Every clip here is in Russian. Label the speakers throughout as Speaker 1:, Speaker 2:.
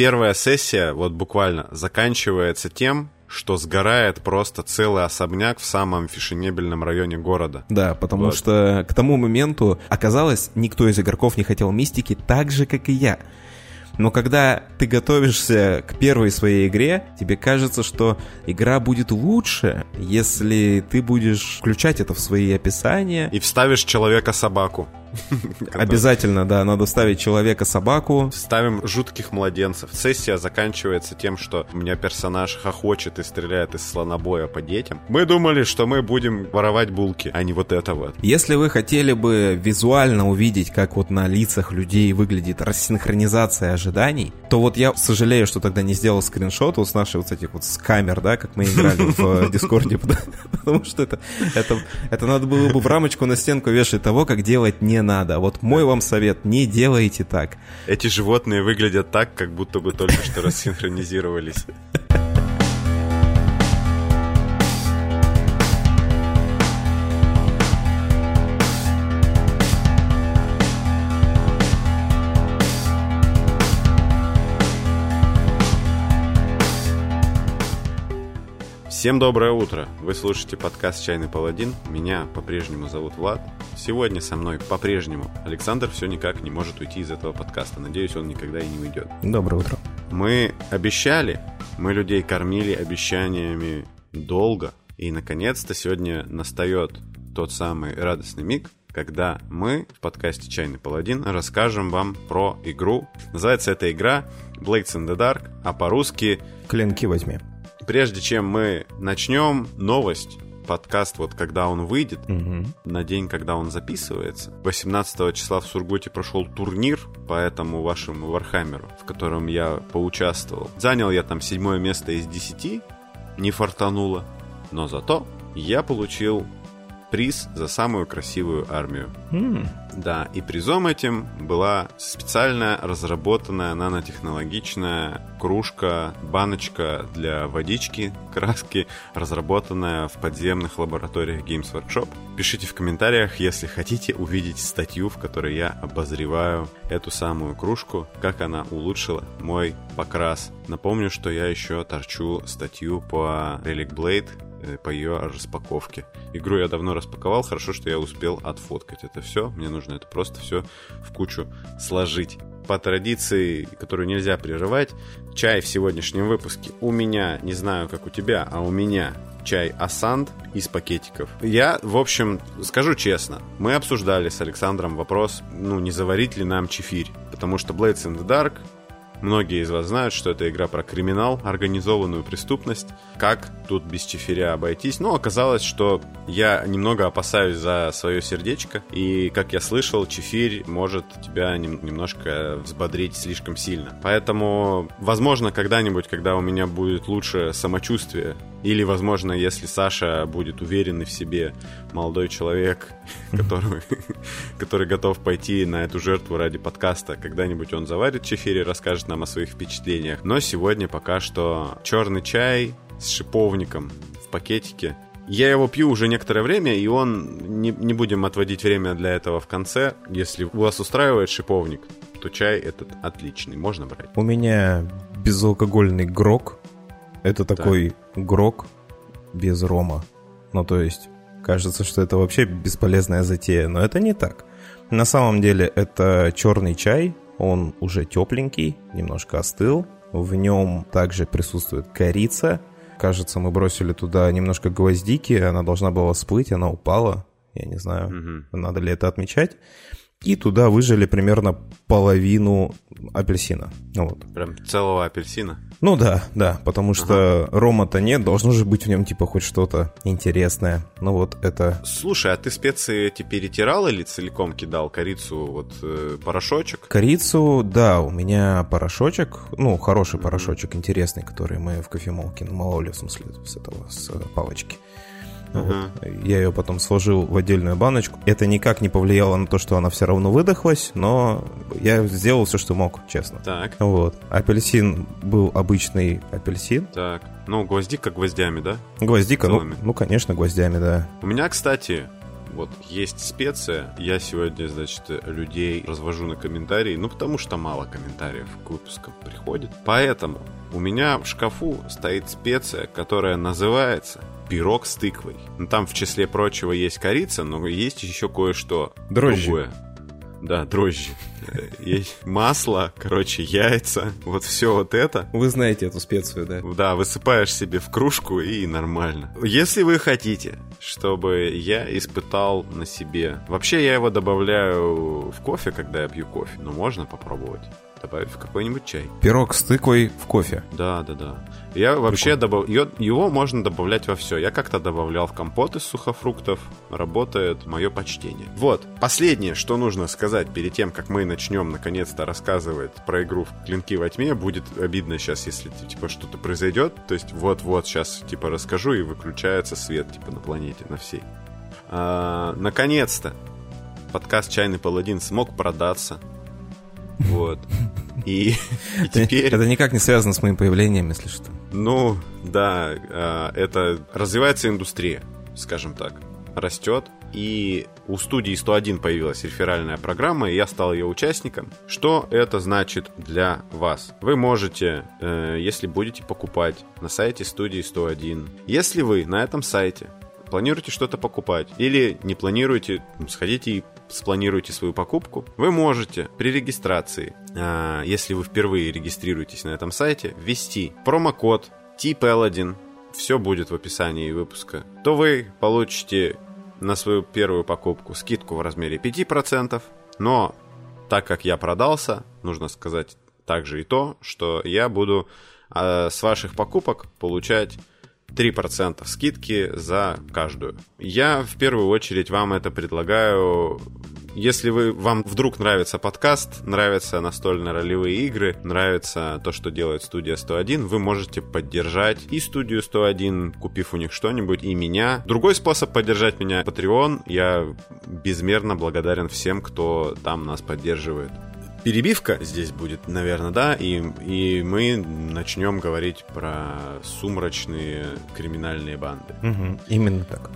Speaker 1: первая сессия, вот буквально, заканчивается тем, что сгорает просто целый особняк в самом фешенебельном районе города.
Speaker 2: Да, потому
Speaker 1: Вот.
Speaker 2: что к тому моменту оказалось, никто из игроков не хотел мистики так же, как и я. Но когда ты готовишься к первой своей игре, тебе кажется, что игра будет лучше, если ты будешь включать это в свои описания.
Speaker 1: И вставишь человека-собаку.
Speaker 2: Обязательно, да, надо ставить человека-собаку.
Speaker 1: Ставим жутких младенцев. Сессия заканчивается тем, что у меня персонаж хохочет и стреляет из слонобоя по детям. Мы думали, что мы будем воровать булки, а не вот это вот.
Speaker 2: Если вы хотели бы визуально увидеть, как вот на лицах людей выглядит рассинхронизация ожиданий, то вот я сожалею, что тогда не сделал скриншот вот с нашей вот этих вот с камер, да, как мы играли в э, Дискорде, потому что это, это, это надо было бы в рамочку на стенку вешать того, как делать не надо. Вот мой вам совет, не делайте так.
Speaker 1: Эти животные выглядят так, как будто бы только что рассинхронизировались. Всем доброе утро! Вы слушаете подкаст «Чайный паладин». Меня по-прежнему зовут Влад. Сегодня со мной по-прежнему Александр все никак не может уйти из этого подкаста. Надеюсь, он никогда и не уйдет.
Speaker 2: Доброе утро.
Speaker 1: Мы обещали, мы людей кормили обещаниями долго. И, наконец-то, сегодня настает тот самый радостный миг, когда мы в подкасте «Чайный паладин» расскажем вам про игру. Называется эта игра Blades in the Dark, а по-русски
Speaker 2: Клинки во тьме.
Speaker 1: Прежде чем мы начнем, новость. Подкаст, вот когда он выйдет, на день, когда он записывается, 18 числа в Сургуте прошел турнир по этому вашему Вархаммеру, в котором я поучаствовал. Занял я там седьмое место из 10, не фартануло, но зато я получил приз за самую красивую армию.
Speaker 2: М,
Speaker 1: Да, и призом этим была специально разработанная нанотехнологичная кружка, баночка для водички, краски, разработанная в подземных лабораториях Games Workshop. Пишите в комментариях, если хотите увидеть статью, в которой я обозреваю эту самую кружку, как она улучшила мой покрас. Напомню, что я еще торчу статью по Relic Blade, по ее распаковке. Игру я давно распаковал, хорошо, что я успел отфоткать это все. Мне нужно это просто все в кучу сложить. По традиции, которую нельзя прерывать, чай в сегодняшнем выпуске у меня, не знаю, как у тебя, а у меня чай Асант из пакетиков. Я, в общем, скажу честно, мы обсуждали с Александром вопрос, ну, не заварить ли нам чефирь, потому что Blades in the Dark Многие из вас знают, что это игра про криминал, организованную преступность. Как тут без чефиря обойтись? Но оказалось, что я немного опасаюсь за свое сердечко. И, как я слышал, чефирь может тебя нем- немножко взбодрить слишком сильно. Поэтому, возможно, когда-нибудь, когда у меня будет лучше самочувствие, или, возможно, если Саша будет уверенный в себе молодой человек, который, который готов пойти на эту жертву ради подкаста, когда-нибудь он заварит чефирь и расскажет нам о своих впечатлениях. Но сегодня пока что черный чай с шиповником в пакетике. Я его пью уже некоторое время, и он... Не, не будем отводить время для этого в конце. Если вас устраивает шиповник, то чай этот отличный, можно брать.
Speaker 2: У меня безалкогольный грок. Это такой грок без рома. Ну, то есть, кажется, что это вообще бесполезная затея, но это не так. На самом деле, это черный чай, он уже тепленький, немножко остыл. В нем также присутствует корица. Кажется, мы бросили туда немножко гвоздики, она должна была всплыть, она упала. Я не знаю,
Speaker 1: Мгм.
Speaker 2: надо ли это отмечать. И туда выжали примерно половину апельсина. Ну Вот.
Speaker 1: Прям целого апельсина.
Speaker 2: Ну да, да, потому что рома-то нет, должно же быть в нем типа хоть что-то интересное. Ну вот это...
Speaker 1: Слушай, а ты специи эти перетирал или целиком кидал корицу, вот э, порошочек?
Speaker 2: Корицу, да, у меня порошочек, ну, хороший порошочек, интересный, который мы в кофемолке намололи, в смысле, с этого, с э, палочки. Ну Вот. Я ее потом сложил в отдельную баночку. Это никак не повлияло на то, что она все равно выдохлась, но я сделал все, что мог, честно.
Speaker 1: Так,
Speaker 2: Вот. Апельсин был обычный апельсин.
Speaker 1: так. Ну, гвоздика гвоздями, да?
Speaker 2: Гвоздика, ну,
Speaker 1: Целыми.
Speaker 2: ну, конечно, гвоздями, да.
Speaker 1: У меня, кстати, вот есть специя. Я сегодня, значит, людей развожу на комментарии, ну потому что мало комментариев к выпускам приходит. Поэтому у меня в шкафу стоит специя, которая называется пирог с тыквой. Ну, там в числе прочего есть корица, но есть еще кое-что
Speaker 2: Дрожжи.
Speaker 1: другое. Да, дрожжи. Есть масло, короче, яйца. Вот все вот это.
Speaker 2: Вы знаете эту специю, да?
Speaker 1: Да, высыпаешь себе в кружку и нормально. Если вы хотите, чтобы я испытал на себе... Вообще я его добавляю в кофе, когда я пью кофе. Но можно попробовать добавить в какой-нибудь чай.
Speaker 2: Пирог с тыквой в кофе.
Speaker 1: Да, да, да. Я вообще добав... его, можно добавлять во все. Я как-то добавлял в компот из сухофруктов. Работает мое почтение. Вот. Последнее, что нужно сказать перед тем, как мы начнем наконец-то рассказывать про игру в Клинки во тьме. Будет обидно сейчас, если типа что-то произойдет. То есть вот-вот сейчас типа расскажу и выключается свет типа на планете, на всей. А, наконец-то подкаст «Чайный паладин» смог продаться. Вот. И, и теперь...
Speaker 2: Это никак не связано с моим появлением, если что.
Speaker 1: Ну, да, а, это развивается индустрия, скажем так, растет. И у студии 101 появилась реферальная программа, и я стал ее участником. Что это значит для вас? Вы можете, э, если будете покупать на сайте студии 101, если вы на этом сайте планируете что-то покупать или не планируете, сходите и спланируете свою покупку, вы можете при регистрации, а, если вы впервые регистрируетесь на этом сайте, ввести промокод TPL1, все будет в описании выпуска, то вы получите на свою первую покупку скидку в размере 5%, но так как я продался, нужно сказать также и то, что я буду э, с ваших покупок получать 3% скидки за каждую. Я в первую очередь вам это предлагаю если вы, вам вдруг нравится подкаст, нравятся настольно-ролевые игры, нравится то, что делает студия 101, вы можете поддержать и студию 101, купив у них что-нибудь, и меня. Другой способ поддержать меня — Patreon. Я безмерно благодарен всем, кто там нас поддерживает перебивка здесь будет, наверное, да, и, и мы начнем говорить про сумрачные криминальные банды.
Speaker 2: Угу, именно так.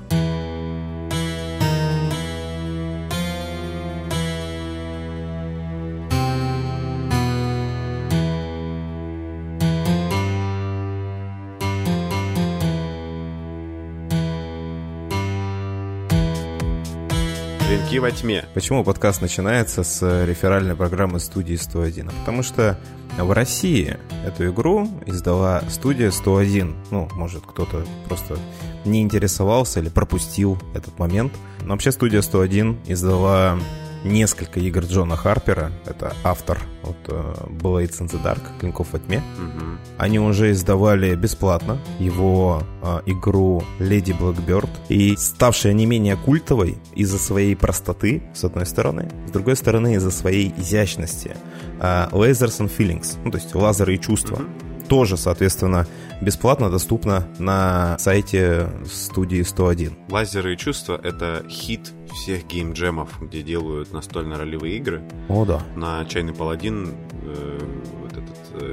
Speaker 1: «Клинки во тьме».
Speaker 2: Почему подкаст начинается с реферальной программы студии 101? Потому что в России эту игру издала студия 101. Ну, может, кто-то просто не интересовался или пропустил этот момент. Но вообще студия 101 издала несколько игр Джона Харпера. Это автор вот uh, Blades in the Dark, Клинков во тьме.
Speaker 1: Угу.
Speaker 2: Они уже издавали бесплатно его uh, игру Леди Blackbird. И ставшая не менее культовой из-за своей простоты, с одной стороны, с другой стороны, из-за своей изящности. Uh, Lasers and Feelings, ну, то есть лазеры и чувства. Угу тоже, соответственно, бесплатно доступно на сайте студии 101.
Speaker 1: Лазеры и чувства — это хит всех геймджемов, где делают настольно-ролевые игры.
Speaker 2: О, да.
Speaker 1: На Чайный Паладин э,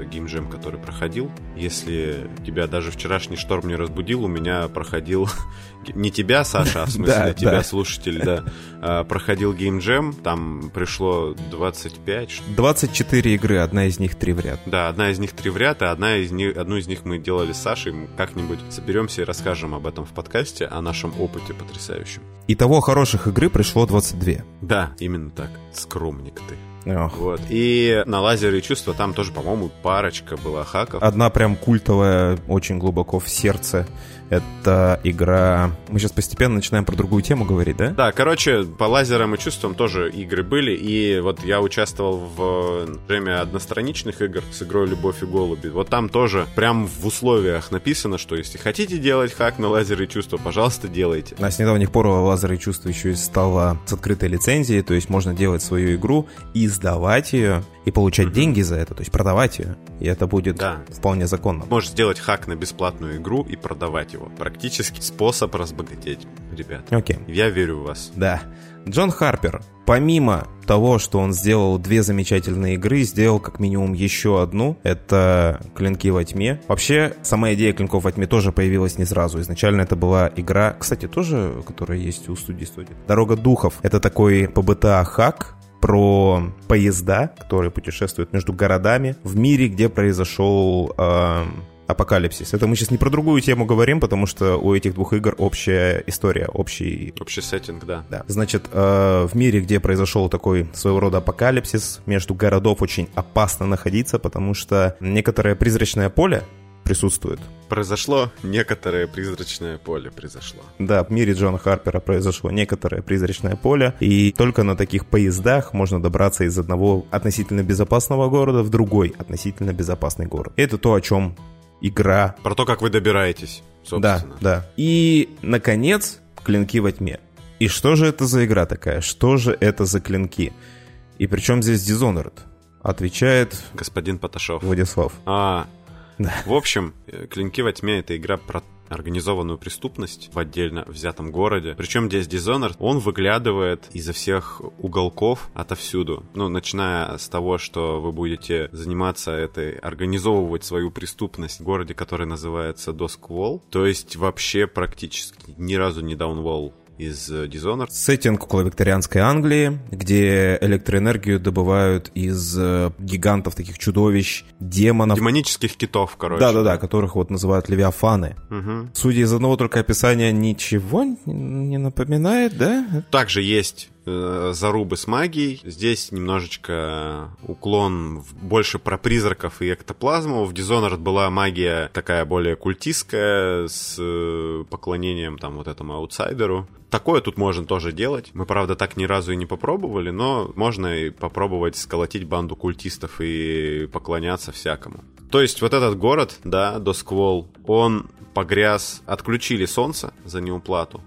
Speaker 1: геймджем, который проходил. Если тебя даже вчерашний шторм не разбудил, у меня проходил... Не тебя, Саша, а в смысле
Speaker 2: Да,
Speaker 1: тебя,
Speaker 2: да.
Speaker 1: слушатель, да. А, Проходил геймджем, там пришло 25... ш-
Speaker 2: 24 игры, одна из них три в ряд.
Speaker 1: Да, одна из них три в ряд, а одна из них, одну из них мы делали с Сашей. Мы Как-нибудь соберемся и расскажем об этом в подкасте, о нашем опыте потрясающем.
Speaker 2: Итого хороших игры пришло 22.
Speaker 1: Да, именно так. Скромник ты.
Speaker 2: Ох.
Speaker 1: Вот. И на лазеры и чувства там тоже, по-моему, парочка была хаков.
Speaker 2: Одна прям культовая, очень глубоко в сердце. Это игра... Мы сейчас постепенно начинаем про другую тему говорить, да?
Speaker 1: Да, короче, по лазерам и чувствам тоже игры были, и вот я участвовал в джеме одностраничных игр с игрой «Любовь и голуби». Вот там тоже прям в условиях написано, что если хотите делать хак на лазеры и чувства, пожалуйста, делайте.
Speaker 2: А с недавних пор лазеры и чувства еще и стало с открытой лицензией, то есть можно делать свою игру из издавать ее и получать mm-hmm. деньги за это, то есть продавать ее. И это будет да. вполне законно.
Speaker 1: Можешь сделать хак на бесплатную игру и продавать его. Практически способ разбогатеть, ребят.
Speaker 2: Окей.
Speaker 1: Okay. Я верю в вас.
Speaker 2: Да. Джон Харпер, помимо того, что он сделал две замечательные игры, сделал как минимум еще одну. Это «Клинки во тьме». Вообще, сама идея «Клинков во тьме» тоже появилась не сразу. Изначально это была игра, кстати, тоже, которая есть у студии студии. «Дорога духов». Это такой ПБТА-хак, про поезда, которые путешествуют между городами в мире, где произошел э, апокалипсис. Это мы сейчас не про другую тему говорим, потому что у этих двух игр общая история, общий...
Speaker 1: Общий сеттинг, да.
Speaker 2: Да. Значит, э, в мире, где произошел такой своего рода апокалипсис, между городов очень опасно находиться, потому что некоторое призрачное поле присутствует.
Speaker 1: Произошло некоторое призрачное поле, произошло.
Speaker 2: Да, в мире Джона Харпера произошло некоторое призрачное поле, и только на таких поездах можно добраться из одного относительно безопасного города в другой относительно безопасный город. Это то, о чем игра.
Speaker 1: Про то, как вы добираетесь,
Speaker 2: собственно. Да, да. И, наконец, клинки во тьме. И что же это за игра такая? Что же это за клинки? И причем здесь Dishonored? Отвечает...
Speaker 1: Господин Поташов.
Speaker 2: Владислав.
Speaker 1: А, в общем, Клинки во тьме — это игра про организованную преступность в отдельно взятом городе. Причем здесь Dishonored, он выглядывает изо всех уголков отовсюду. Ну, начиная с того, что вы будете заниматься этой, организовывать свою преступность в городе, который называется Doskвол. То есть вообще практически ни разу не Downwall из э, Dishonored.
Speaker 2: Сеттинг около викторианской Англии, где электроэнергию добывают из э, гигантов, таких чудовищ, демонов.
Speaker 1: Демонических китов, короче.
Speaker 2: Да-да-да, которых вот называют левиафаны. Угу. Судя из одного только описания, ничего не напоминает, да?
Speaker 1: Также есть э, зарубы с магией. Здесь немножечко уклон больше про призраков и эктоплазму. В Dishonored была магия такая более культистская, с э, поклонением там вот этому аутсайдеру. Такое тут можно тоже делать. Мы, правда, так ни разу и не попробовали, но можно и попробовать сколотить банду культистов и поклоняться всякому. То есть вот этот город, да, Досквол, он погряз, отключили солнце за неуплату,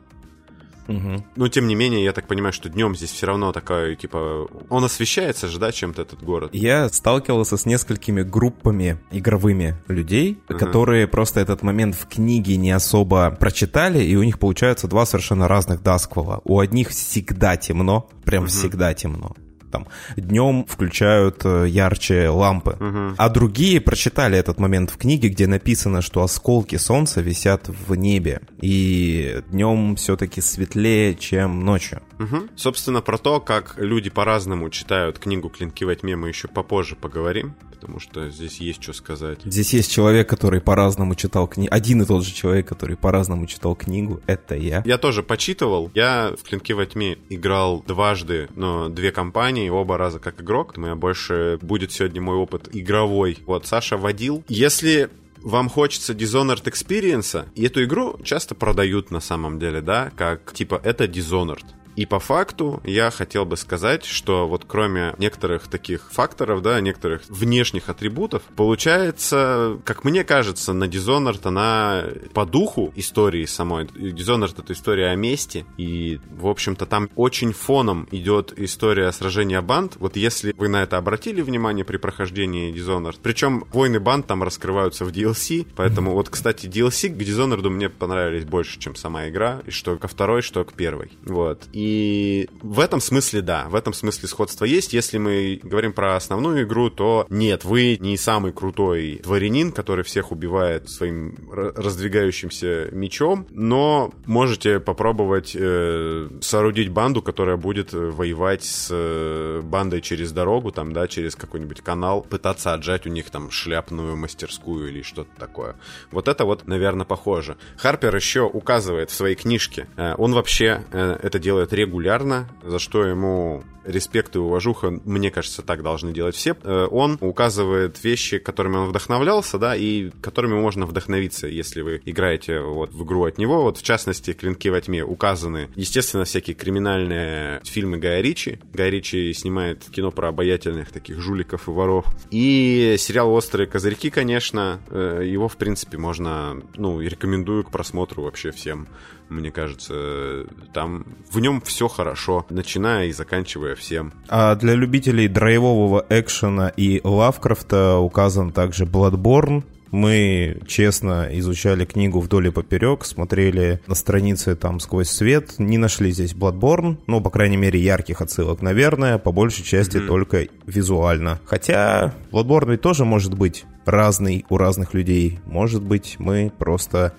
Speaker 1: Угу. Но тем не менее, я так понимаю, что днем здесь все равно такая, типа, он освещается же, да, чем-то этот город.
Speaker 2: Я сталкивался с несколькими группами игровыми людей, угу. которые просто этот момент в книге не особо прочитали, и у них получаются два совершенно разных Дасквала. У одних всегда темно, прям угу. всегда темно там днем включают э, ярче лампы. Угу. А другие прочитали этот момент в книге, где написано, что осколки солнца висят в небе. И днем все-таки светлее, чем ночью.
Speaker 1: Угу. Собственно, про то, как люди по-разному читают книгу «Клинки во тьме» мы еще попозже поговорим, потому что здесь есть что сказать.
Speaker 2: Здесь есть человек, который по-разному читал книгу. Один и тот же человек, который по-разному читал книгу, это я.
Speaker 1: Я тоже почитывал. Я в «Клинки во тьме» играл дважды, но две компании, оба раза как игрок. У меня больше будет сегодня мой опыт игровой. Вот, Саша водил. Если вам хочется Dishonored Experience, и эту игру часто продают на самом деле, да, как типа это Dishonored. И по факту я хотел бы сказать, что вот кроме некоторых таких факторов, да, некоторых внешних атрибутов, получается, как мне кажется, на Dishonored она по духу истории самой. Dishonored — это история о мести, и, в общем-то, там очень фоном идет история сражения банд. Вот если вы на это обратили внимание при прохождении Dishonored, причем войны банд там раскрываются в DLC, поэтому вот, кстати, DLC к Dishonored мне понравились больше, чем сама игра, и что ко второй, что к первой. Вот. И и в этом смысле, да, в этом смысле сходство есть. Если мы говорим про основную игру, то нет, вы не самый крутой дворянин, который всех убивает своим раздвигающимся мечом, но можете попробовать э, соорудить банду, которая будет воевать с э, бандой через дорогу, там, да, через какой-нибудь канал, пытаться отжать у них там шляпную мастерскую или что-то такое. Вот это вот, наверное, похоже. Харпер еще указывает в своей книжке, э, он вообще э, это делает регулярно, за что ему респект и уважуха, мне кажется, так должны делать все. Э, он указывает вещи, которыми он вдохновлялся, да, и которыми можно вдохновиться, если вы играете вот в игру от него. Вот, в частности, «Клинки во тьме» указаны, естественно, всякие криминальные фильмы Гая Ричи. Гай Ричи снимает кино про обаятельных таких жуликов и воров. И сериал «Острые козырьки», конечно, э, его, в принципе, можно, ну, рекомендую к просмотру вообще всем мне кажется. Там в нем все хорошо, начиная и заканчивая всем.
Speaker 2: А для любителей драйвового экшена и Лавкрафта указан также Bloodborne, мы честно изучали книгу вдоль и поперек, смотрели на страницы там сквозь свет, не нашли здесь Bloodborne, ну, по крайней мере, ярких отсылок, наверное, по большей части mm-hmm. только визуально. Хотя Bloodborne ведь тоже может быть разный у разных людей. Может быть, мы просто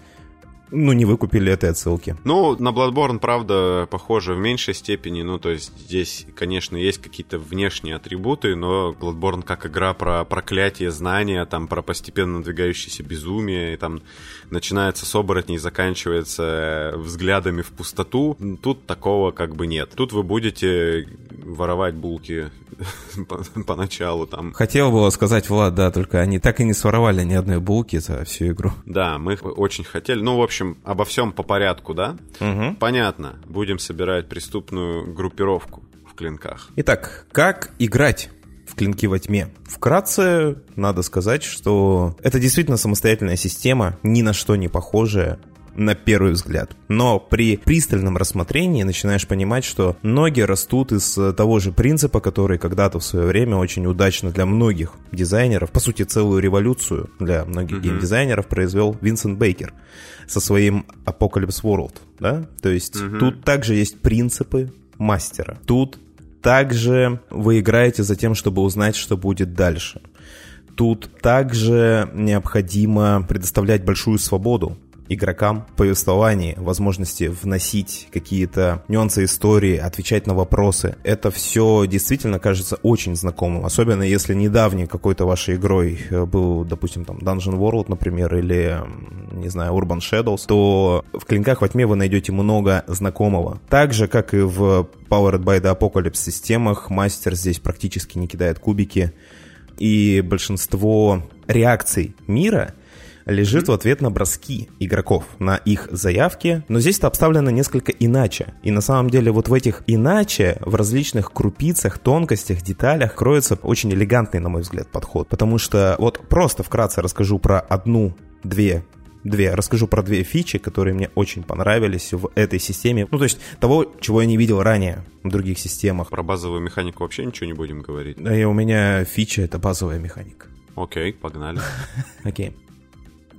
Speaker 2: ну, не выкупили этой отсылки.
Speaker 1: Ну, на Bloodborne, правда, похоже в меньшей степени. Ну, то есть здесь, конечно, есть какие-то внешние атрибуты, но Bloodborne как игра про проклятие, знания, там, про постепенно надвигающееся безумие, и там начинается с оборотней, заканчивается взглядами в пустоту. Тут такого как бы нет. Тут вы будете воровать булки поначалу там.
Speaker 2: Хотел было сказать Влад, да, только они так и не своровали ни одной булки за всю игру.
Speaker 1: Да, мы очень хотели. Ну, в общем, обо всем по порядку, да?
Speaker 2: Угу.
Speaker 1: Понятно. Будем собирать преступную группировку в клинках.
Speaker 2: Итак, как играть? в клинки во тьме. Вкратце, надо сказать, что это действительно самостоятельная система, ни на что не похожая на первый взгляд. Но при пристальном рассмотрении начинаешь понимать, что ноги растут из того же принципа, который когда-то в свое время очень удачно для многих дизайнеров, по сути, целую революцию для многих mm-hmm. геймдизайнеров произвел Винсент Бейкер со своим Apocalypse World. Да? То есть mm-hmm. тут также есть принципы мастера. Тут также вы играете за тем, чтобы узнать, что будет дальше. Тут также необходимо предоставлять большую свободу игрокам повествовании, возможности вносить какие-то нюансы истории, отвечать на вопросы. Это все действительно кажется очень знакомым, особенно если недавней какой-то вашей игрой э, был, допустим, там Dungeon World, например, или, не знаю, Urban Shadows, то в Клинках во тьме вы найдете много знакомого. Так же, как и в Powered by the Apocalypse системах, мастер здесь практически не кидает кубики, и большинство реакций мира — лежит в ответ на броски игроков, на их заявки, но здесь это обставлено несколько иначе. И на самом деле вот в этих иначе, в различных крупицах, тонкостях, деталях кроется очень элегантный, на мой взгляд, подход. Потому что вот просто вкратце расскажу про одну-две две. Расскажу про две фичи, которые мне очень понравились в этой системе. Ну, то есть того, чего я не видел ранее в других системах.
Speaker 1: Про базовую механику вообще ничего не будем говорить.
Speaker 2: Да, и у меня фича — это базовая механика.
Speaker 1: Окей, погнали.
Speaker 2: Окей.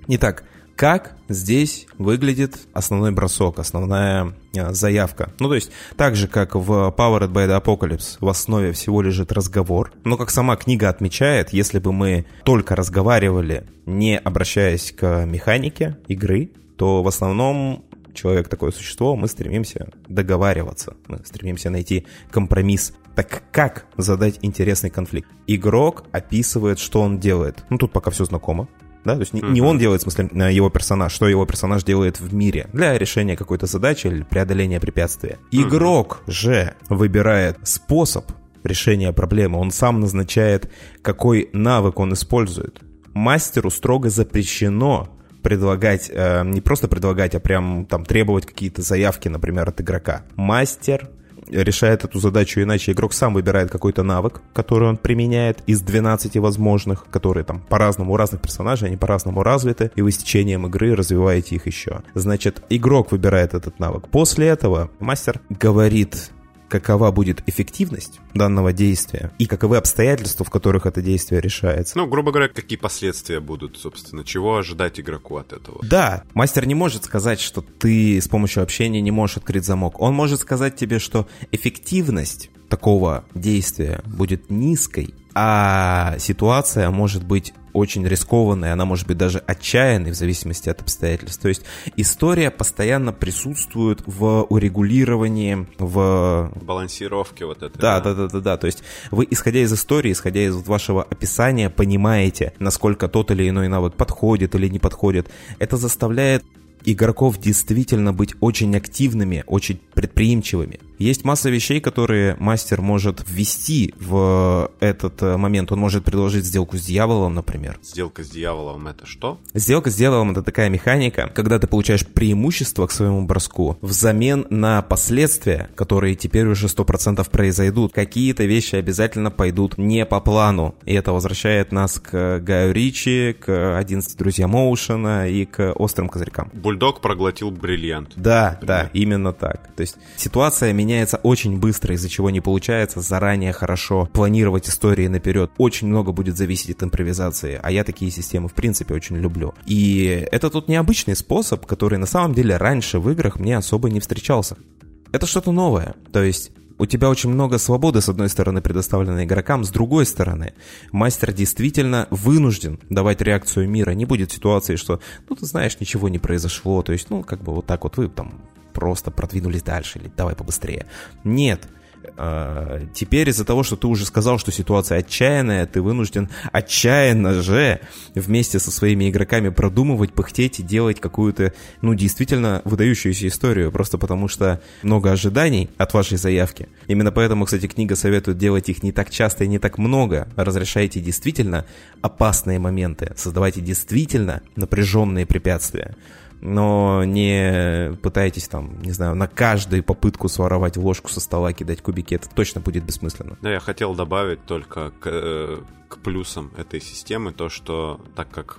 Speaker 2: Итак, как здесь выглядит основной бросок, основная а, заявка. Ну, то есть, так же, как в Powered by the Apocalypse, в основе всего лежит разговор. Но, как сама книга отмечает, если бы мы только разговаривали, не обращаясь к механике игры, то в основном человек такое существо, мы стремимся договариваться, мы стремимся найти компромисс. Так как задать интересный конфликт? Игрок описывает, что он делает. Ну, тут пока все знакомо да, то есть не, не он делает, в смысле, его персонаж, что его персонаж делает в мире для решения какой-то задачи или преодоления препятствия. Игрок же выбирает способ решения проблемы, он сам назначает, какой навык он использует. Мастеру строго запрещено предлагать, э, не просто предлагать, а прям там требовать какие-то заявки, например, от игрока. Мастер решает эту задачу иначе. Игрок сам выбирает какой-то навык, который он применяет из 12 возможных, которые там по-разному у разных персонажей, они по-разному развиты, и вы с течением игры развиваете их еще. Значит, игрок выбирает этот навык. После этого мастер говорит какова будет эффективность данного действия и каковы обстоятельства, в которых это действие решается.
Speaker 1: Ну, грубо говоря, какие последствия будут, собственно, чего ожидать игроку от этого.
Speaker 2: Да, мастер не может сказать, что ты с помощью общения не можешь открыть замок. Он может сказать тебе, что эффективность такого действия будет низкой, а ситуация может быть очень рискованной, она может быть даже отчаянной в зависимости от обстоятельств. То есть история постоянно присутствует в урегулировании, в...
Speaker 1: балансировке вот этой.
Speaker 2: Да, да, да, да, да. То есть вы, исходя из истории, исходя из вашего описания, понимаете, насколько тот или иной навык подходит или не подходит. Это заставляет игроков действительно быть очень активными, очень предприимчивыми. Есть масса вещей, которые мастер может ввести в этот э, момент. Он может предложить сделку с дьяволом, например.
Speaker 1: Сделка с дьяволом это что?
Speaker 2: Сделка с дьяволом это такая механика, когда ты получаешь преимущество к своему броску взамен на последствия, которые теперь уже 100% произойдут. Какие-то вещи обязательно пойдут не по плану. И это возвращает нас к Гаю Ричи, к 11 друзьям Оушена и к острым козырькам
Speaker 1: бульдог проглотил бриллиант.
Speaker 2: Да,
Speaker 1: например.
Speaker 2: да, именно так. То есть ситуация меняется очень быстро, из-за чего не получается заранее хорошо планировать истории наперед. Очень много будет зависеть от импровизации, а я такие системы в принципе очень люблю. И это тут необычный способ, который на самом деле раньше в играх мне особо не встречался. Это что-то новое. То есть у тебя очень много свободы, с одной стороны, предоставлено игрокам, с другой стороны, мастер действительно вынужден давать реакцию мира. Не будет ситуации, что, ну, ты знаешь, ничего не произошло, то есть, ну, как бы вот так вот вы там просто продвинулись дальше, или давай побыстрее. Нет, теперь из-за того, что ты уже сказал, что ситуация отчаянная, ты вынужден отчаянно же вместе со своими игроками продумывать, пыхтеть и делать какую-то, ну, действительно выдающуюся историю, просто потому что много ожиданий от вашей заявки. Именно поэтому, кстати, книга советует делать их не так часто и не так много. Разрешайте действительно опасные моменты, создавайте действительно напряженные препятствия но не пытайтесь там, не знаю, на каждую попытку своровать ложку со стола, кидать кубики, это точно будет бессмысленно.
Speaker 1: Да, я хотел добавить только к, э, к плюсам этой системы то, что так как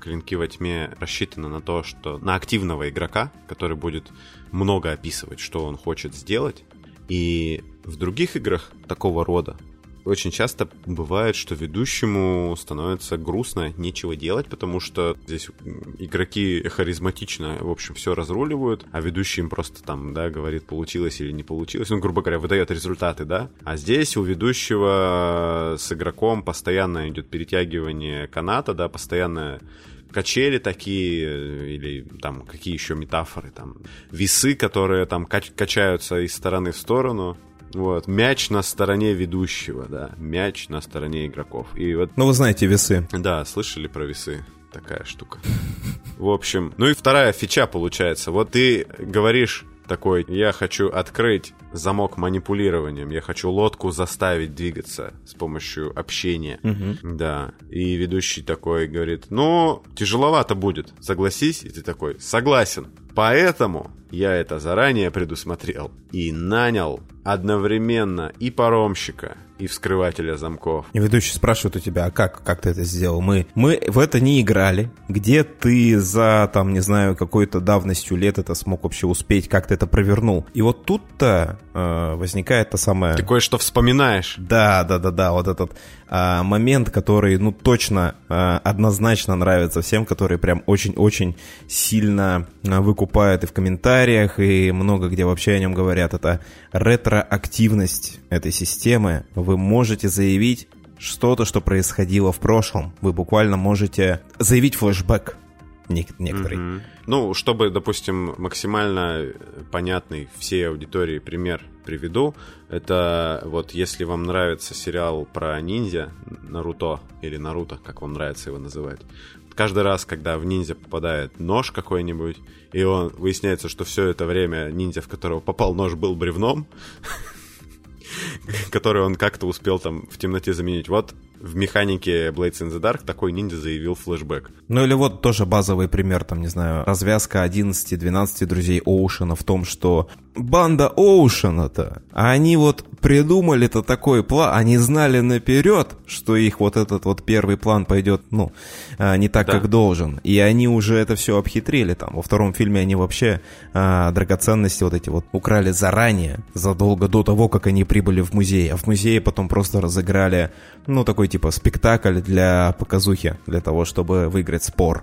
Speaker 1: клинки во тьме рассчитаны на то, что на активного игрока, который будет много описывать, что он хочет сделать, и в других играх такого рода очень часто бывает, что ведущему становится грустно, нечего делать, потому что здесь игроки харизматично, в общем, все разруливают, а ведущий им просто там, да, говорит, получилось или не получилось, ну, грубо говоря, выдает результаты, да. А здесь у ведущего с игроком постоянно идет перетягивание каната, да, постоянно качели такие, или там какие еще метафоры, там весы, которые там качаются из стороны в сторону, вот, мяч на стороне ведущего, да, мяч на стороне игроков. И вот...
Speaker 2: Ну, вы знаете весы.
Speaker 1: Да, слышали про весы? Такая штука. В общем, ну и вторая фича получается. Вот ты говоришь такой, я хочу открыть замок манипулированием, я хочу лодку заставить двигаться с помощью общения. Угу. Да. И ведущий такой говорит, ну, тяжеловато будет, согласись? И ты такой, согласен. Поэтому я это заранее предусмотрел и нанял одновременно и паромщика, и вскрывателя замков.
Speaker 2: И ведущий спрашивает у тебя, а как, как ты это сделал? Мы, мы в это не играли. Где ты за, там, не знаю, какой-то давностью лет это смог вообще успеть, как ты это провернул? И вот тут-то э, возникает та самая...
Speaker 1: Ты кое-что вспоминаешь.
Speaker 2: Да, да, да, да, вот этот э, момент, который, ну, точно э, однозначно нравится всем, которые прям очень-очень сильно э, выкупают и в комментариях, и много где вообще о нем говорят. Это ретроактивность этой системы, вы можете заявить что-то, что происходило в прошлом. Вы буквально можете заявить флешбэк некоторый. Mm-hmm.
Speaker 1: Ну, чтобы, допустим, максимально понятный всей аудитории пример приведу, это вот если вам нравится сериал про ниндзя, Наруто или Наруто, как вам нравится его называть, каждый раз, когда в ниндзя попадает нож какой-нибудь, и он выясняется, что все это время ниндзя, в которого попал нож, был бревном, который он как-то успел там в темноте заменить. Вот в механике Blades in the Dark такой ниндзя заявил флешбэк.
Speaker 2: Ну или вот тоже базовый пример, там, не знаю, развязка 11-12 друзей Оушена в том, что банда Оушена-то, они вот придумали-то такой план, они знали наперед, что их вот этот вот первый план пойдет, ну, а, не так, да. как должен. И они уже это все обхитрили там. Во втором фильме они вообще а, драгоценности вот эти вот украли заранее, задолго до того, как они прибыли в музей. А в музее потом просто разыграли, ну, такой типа спектакль для показухи, для того, чтобы выиграть спор.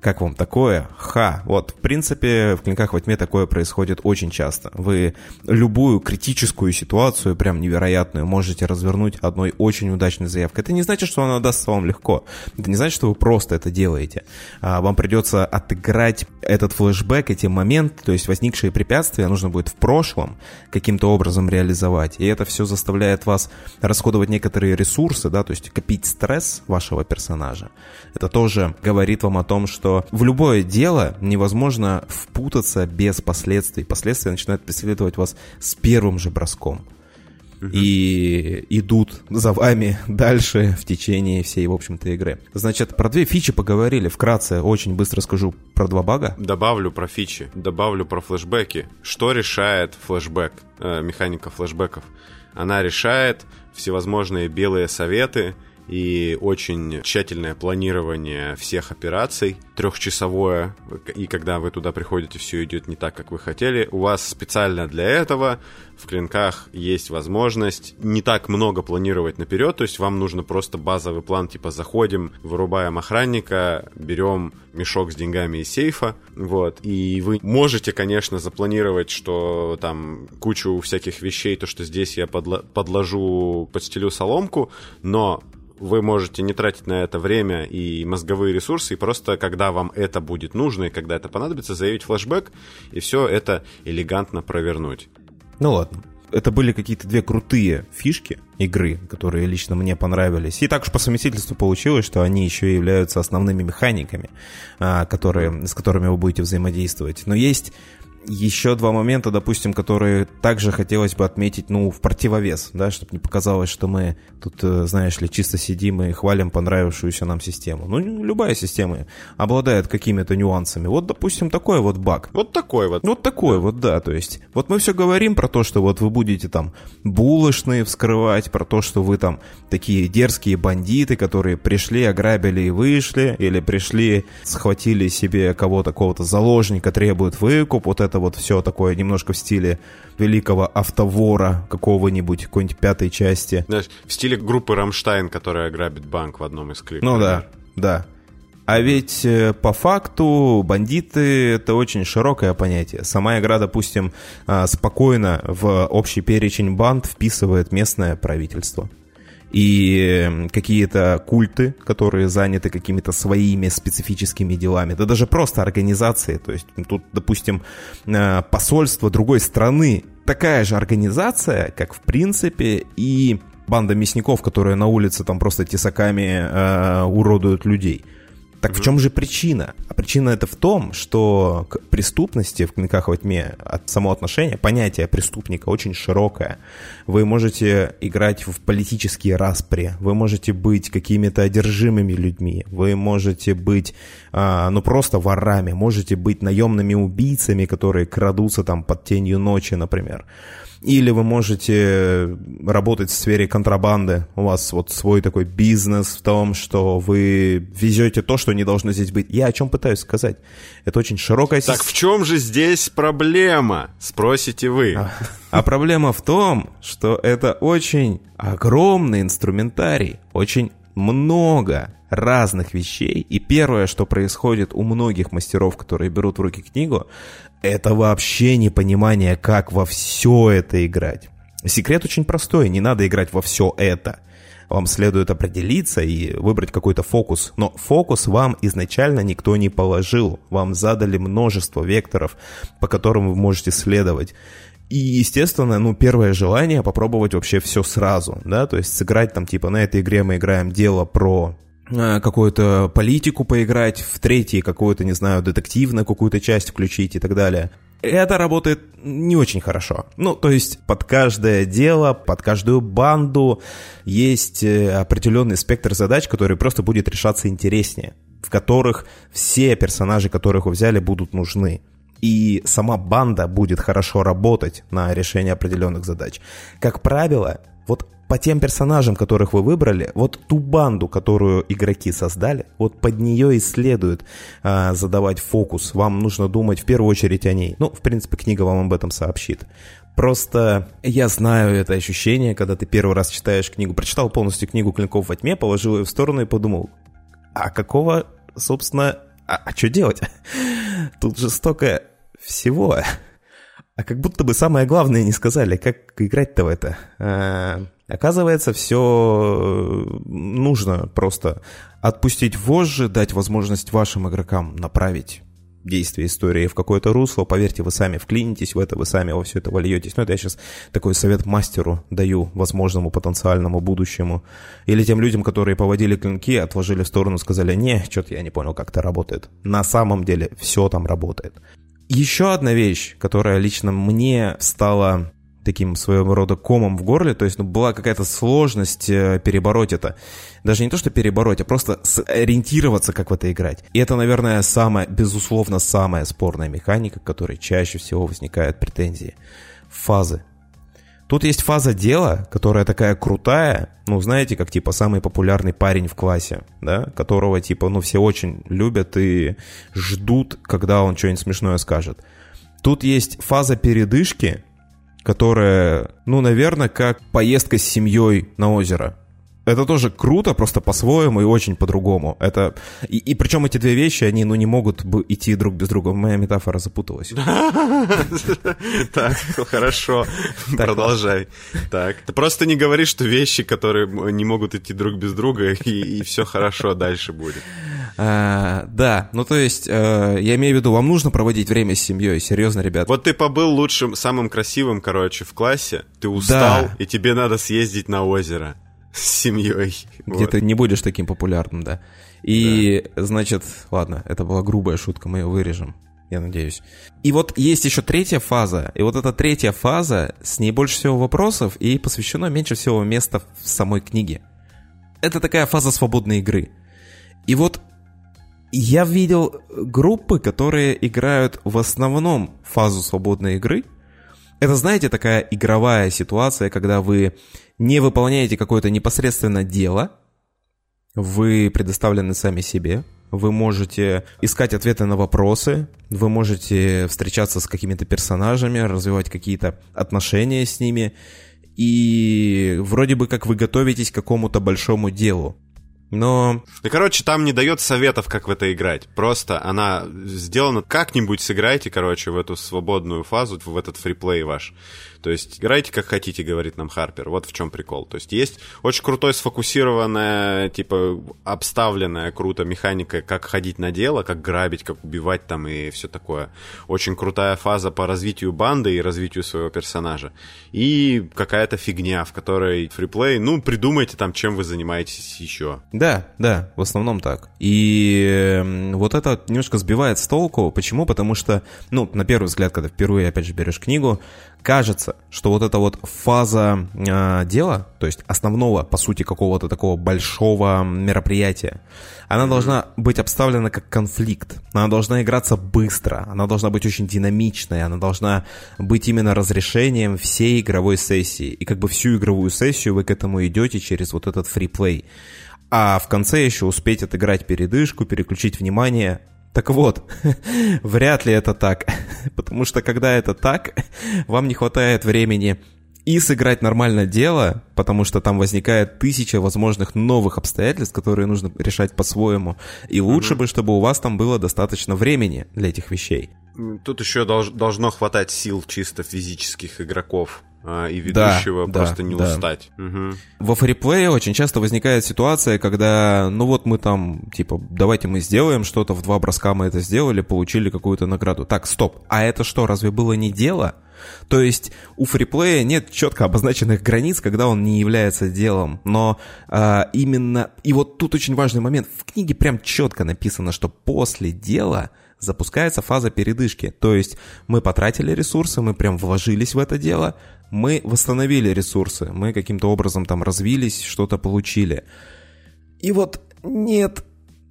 Speaker 2: Как вам такое? Ха. Вот, в принципе, в «Клинках во тьме» такое происходит очень часто. Вы любую критическую ситуацию, прям невероятную, можете развернуть одной очень удачной заявкой. Это не значит, что она дастся вам легко. Это не значит, что вы просто это делаете. А вам придется отыграть этот флешбэк, эти моменты, то есть возникшие препятствия нужно будет в прошлом каким-то образом реализовать. И это все заставляет вас расходовать некоторые ресурсы, да, то есть копить стресс вашего персонажа. Это тоже говорит вам о том, что в любое дело невозможно впутаться без последствий. Последствия начинают преследовать вас с первым же броском. И идут за вами дальше в течение всей, в общем-то, игры. Значит, про две фичи поговорили. Вкратце, очень быстро скажу про два бага.
Speaker 1: Добавлю про фичи, добавлю про флешбеки. Что решает флешбэк, э, механика флешбеков? Она решает всевозможные белые советы и очень тщательное планирование всех операций, трехчасовое, и когда вы туда приходите, все идет не так, как вы хотели. У вас специально для этого в клинках есть возможность не так много планировать наперед, то есть вам нужно просто базовый план, типа заходим, вырубаем охранника, берем мешок с деньгами из сейфа, вот, и вы можете, конечно, запланировать, что там кучу всяких вещей, то, что здесь я подла подложу, подстелю соломку, но вы можете не тратить на это время и мозговые ресурсы, и просто когда вам это будет нужно и когда это понадобится, заявить флешбэк и все это элегантно провернуть.
Speaker 2: Ну ладно. Это были какие-то две крутые фишки игры, которые лично мне понравились. И так уж по совместительству получилось, что они еще являются основными механиками, а, которые, с которыми вы будете взаимодействовать. Но есть еще два момента, допустим, которые также хотелось бы отметить, ну, в противовес, да, чтобы не показалось, что мы тут, э, знаешь ли, чисто сидим и хвалим понравившуюся нам систему. Ну, любая система обладает какими-то нюансами. Вот, допустим, такой вот баг.
Speaker 1: Вот такой вот.
Speaker 2: Вот такой вот, да, то есть, вот мы все говорим про то, что вот вы будете там булочные вскрывать, про то, что вы там такие дерзкие бандиты, которые пришли, ограбили и вышли, или пришли, схватили себе кого-то, какого-то заложника, требуют выкуп, вот это это вот все такое немножко в стиле великого автовора какого-нибудь, какой-нибудь пятой части.
Speaker 1: Знаешь, в стиле группы «Рамштайн», которая грабит банк в одном из клипов.
Speaker 2: Ну да, да. А ведь э, по факту бандиты это очень широкое понятие. Сама игра, допустим, а, спокойно в общий перечень банд вписывает местное правительство и какие-то культы, которые заняты какими-то своими специфическими делами, да даже просто организации, то есть тут, допустим, э, посольство другой страны, такая же организация, как в принципе и банда мясников, которые на улице там просто тесаками э, уродуют людей – так в чем же причина? А причина это в том, что к преступности в клинках во тьме от само понятие преступника очень широкое. Вы можете играть в политические распри, вы можете быть какими-то одержимыми людьми, вы можете быть, а, ну просто ворами, можете быть наемными убийцами, которые крадутся там под тенью ночи, например. Или вы можете работать в сфере контрабанды. У вас вот свой такой бизнес в том, что вы везете то, что не должно здесь быть. Я о чем пытаюсь сказать? Это очень широкая.
Speaker 1: Так в чем же здесь проблема? Спросите вы.
Speaker 2: А, а проблема в том, что это очень огромный инструментарий, очень много разных вещей. И первое, что происходит у многих мастеров, которые берут в руки книгу, это вообще непонимание, как во все это играть. Секрет очень простой, не надо играть во все это. Вам следует определиться и выбрать какой-то фокус. Но фокус вам изначально никто не положил. Вам задали множество векторов, по которым вы можете следовать. И, естественно, ну, первое желание попробовать вообще все сразу, да, то есть сыграть там, типа, на этой игре мы играем дело про какую-то политику поиграть, в третий какую-то, не знаю, детективную какую-то часть включить и так далее. Это работает не очень хорошо. Ну, то есть под каждое дело, под каждую банду есть э, определенный спектр задач, который просто будет решаться интереснее, в которых все персонажи, которых вы взяли, будут нужны и сама банда будет хорошо работать на решение определенных задач. Как правило, вот по тем персонажам, которых вы выбрали, вот ту банду, которую игроки создали, вот под нее и следует а, задавать фокус. Вам нужно думать в первую очередь о ней. Ну, в принципе, книга вам об этом сообщит. Просто я знаю это ощущение, когда ты первый раз читаешь книгу, прочитал полностью книгу «Клинков во тьме», положил ее в сторону и подумал, а какого, собственно, а, а что делать? Тут же столько всего. А как будто бы самое главное не сказали, как играть-то в это. Оказывается, все э, нужно просто отпустить вожжи, дать возможность вашим игрокам направить действие истории в какое-то русло. Поверьте, вы сами вклинитесь в это, вы сами во все это вольетесь. Ну, это я сейчас такой совет мастеру даю, возможному потенциальному будущему. Или тем людям, которые поводили клинки, отложили в сторону, сказали, не, что-то я не понял, как это работает. На самом деле все там работает. Еще одна вещь, которая лично мне стала таким своего рода комом в горле, то есть ну, была какая-то сложность э, перебороть это. Даже не то, что перебороть, а просто сориентироваться, как в это играть. И это, наверное, самая, безусловно, самая спорная механика, которой чаще всего возникают претензии. Фазы. Тут есть фаза дела, которая такая крутая, ну, знаете, как, типа, самый популярный парень в классе, да, которого, типа, ну, все очень любят и ждут, когда он что-нибудь смешное скажет. Тут есть фаза передышки, которая, ну, наверное, как поездка с семьей на озеро это тоже круто, просто по-своему и очень по-другому. Это и, и причем эти две вещи, они ну не могут идти друг без друга. Моя метафора запуталась.
Speaker 1: Так, хорошо, продолжай. Так, ты просто не говоришь, что вещи, которые не могут идти друг без друга, и все хорошо дальше будет.
Speaker 2: А, да, ну то есть, э, я имею в виду, вам нужно проводить время с семьей, серьезно, ребят.
Speaker 1: Вот ты побыл лучшим, самым красивым, короче, в классе, ты устал, и тебе надо съездить на озеро с семьей.
Speaker 2: Где вот. ты не будешь таким популярным, да. И, да. значит, ладно, это была грубая шутка, мы ее вырежем, я надеюсь. И вот есть еще третья фаза, и вот эта третья фаза, с ней больше всего вопросов, и посвящено меньше всего места в самой книге. Это такая фаза свободной игры. И вот я видел группы, которые играют в основном фазу свободной игры. Это, знаете, такая игровая ситуация, когда вы не выполняете какое-то непосредственно дело, вы предоставлены сами себе, вы можете искать ответы на вопросы, вы можете встречаться с какими-то персонажами, развивать какие-то отношения с ними, и вроде бы как вы готовитесь к какому-то большому делу. Но...
Speaker 1: Да, короче, там не дает советов, как в это играть. Просто она сделана как-нибудь сыграйте, короче, в эту свободную фазу, в этот фриплей ваш. То есть играйте как хотите, говорит нам Харпер. Вот в чем прикол. То есть есть очень крутой сфокусированная, типа обставленная круто механика, как ходить на дело, как грабить, как убивать там и все такое. Очень крутая фаза по развитию банды и развитию своего персонажа. И какая-то фигня, в которой фриплей, ну, придумайте там, чем вы занимаетесь еще.
Speaker 2: Да, да, в основном так. И вот это немножко сбивает с толку. Почему? Потому что, ну, на первый взгляд, когда впервые, опять же, берешь книгу, кажется, что вот эта вот фаза э, дела, то есть основного, по сути, какого-то такого большого мероприятия, она должна быть обставлена как конфликт. Она должна играться быстро, она должна быть очень динамичной, она должна быть именно разрешением всей игровой сессии. И как бы всю игровую сессию вы к этому идете через вот этот фриплей. А в конце еще успеть отыграть передышку, переключить внимание так вот, вряд ли это так, потому что когда это так, вам не хватает времени и сыграть нормальное дело, потому что там возникает тысяча возможных новых обстоятельств, которые нужно решать по-своему. И лучше угу. бы, чтобы у вас там было достаточно времени для этих вещей.
Speaker 1: Тут еще долж, должно хватать сил чисто физических игроков а, и ведущего да, просто да, не да. устать. Угу.
Speaker 2: Во фриплее очень часто возникает ситуация, когда, ну вот мы там, типа, давайте мы сделаем что-то, в два броска мы это сделали, получили какую-то награду. Так, стоп, а это что, разве было не дело? То есть у фриплея нет четко обозначенных границ, когда он не является делом. Но а, именно... И вот тут очень важный момент. В книге прям четко написано, что после дела запускается фаза передышки. То есть мы потратили ресурсы, мы прям вложились в это дело, мы восстановили ресурсы, мы каким-то образом там развились, что-то получили. И вот нет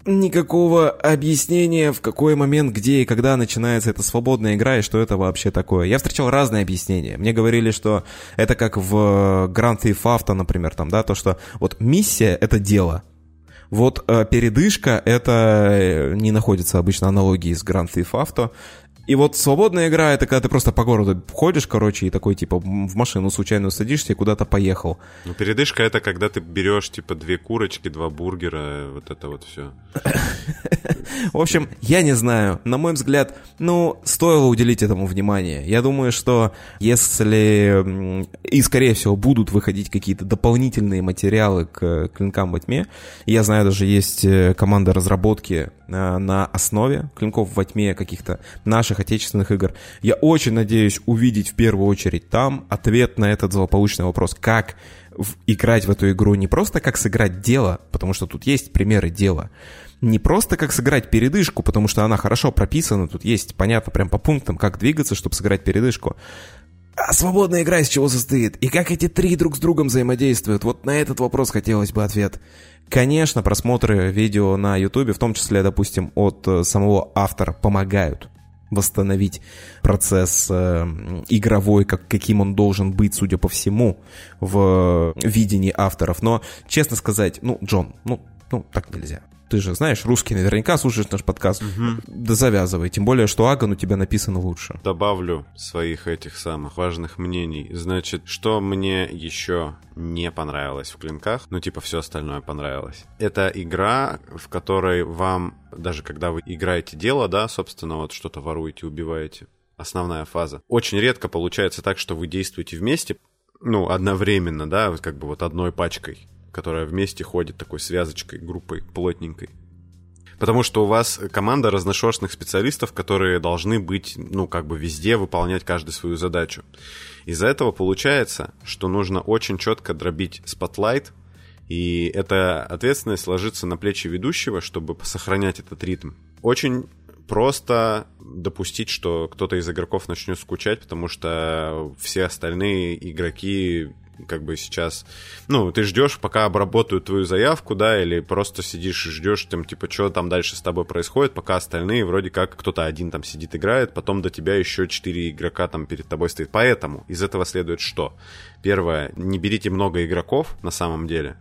Speaker 2: никакого объяснения, в какой момент, где и когда начинается эта свободная игра и что это вообще такое. Я встречал разные объяснения. Мне говорили, что это как в Grand Theft Auto, например, там, да, то, что вот миссия — это дело, вот э, передышка — это э, не находится обычно аналогии с Grand Theft Auto. И вот свободная игра — это когда ты просто по городу ходишь, короче, и такой, типа, в машину случайно садишься и куда-то поехал.
Speaker 1: Ну, передышка — это когда ты берешь, типа, две курочки, два бургера, вот это вот все.
Speaker 2: В общем, я не знаю. На мой взгляд, ну, стоило уделить этому внимание. Я думаю, что если... И, скорее всего, будут выходить какие-то дополнительные материалы к клинкам во тьме. Я знаю, даже есть э, команда разработки э, на основе клинков во тьме каких-то наших наших отечественных игр. Я очень надеюсь увидеть в первую очередь там ответ на этот злополучный вопрос, как в, играть в эту игру не просто как сыграть дело, потому что тут есть примеры дела, не просто как сыграть передышку, потому что она хорошо прописана, тут есть понятно прям по пунктам, как двигаться, чтобы сыграть передышку, а свободная игра из чего состоит? И как эти три друг с другом взаимодействуют? Вот на этот вопрос хотелось бы ответ. Конечно, просмотры видео на ютубе, в том числе, допустим, от э, самого автора, помогают. Восстановить процесс э, игровой, как, каким он должен быть, судя по всему, в видении авторов. Но, честно сказать, ну, Джон, ну, ну, так нельзя. Ты же знаешь, русский наверняка слушаешь наш подкаст. Угу. Да завязывай. Тем более, что Аган у тебя написано лучше.
Speaker 1: Добавлю своих этих самых важных мнений. Значит, что мне еще не понравилось в клинках, ну типа все остальное понравилось. Это игра, в которой вам, даже когда вы играете дело, да, собственно, вот что-то воруете, убиваете, основная фаза. Очень редко получается так, что вы действуете вместе, ну, одновременно, да, как бы вот одной пачкой которая вместе ходит такой связочкой, группой плотненькой. Потому что у вас команда разношерстных специалистов, которые должны быть, ну, как бы везде выполнять каждую свою задачу. Из-за этого получается, что нужно очень четко дробить спотлайт, и эта ответственность ложится на плечи ведущего, чтобы сохранять этот ритм. Очень просто допустить, что кто-то из игроков начнет скучать, потому что все остальные игроки как бы сейчас, ну, ты ждешь, пока обработают твою заявку, да, или просто сидишь и ждешь, там, типа, что там дальше с тобой происходит, пока остальные вроде как кто-то один там сидит, играет, потом до тебя еще четыре игрока там перед тобой стоит. Поэтому из этого следует что? Первое, не берите много игроков на самом деле.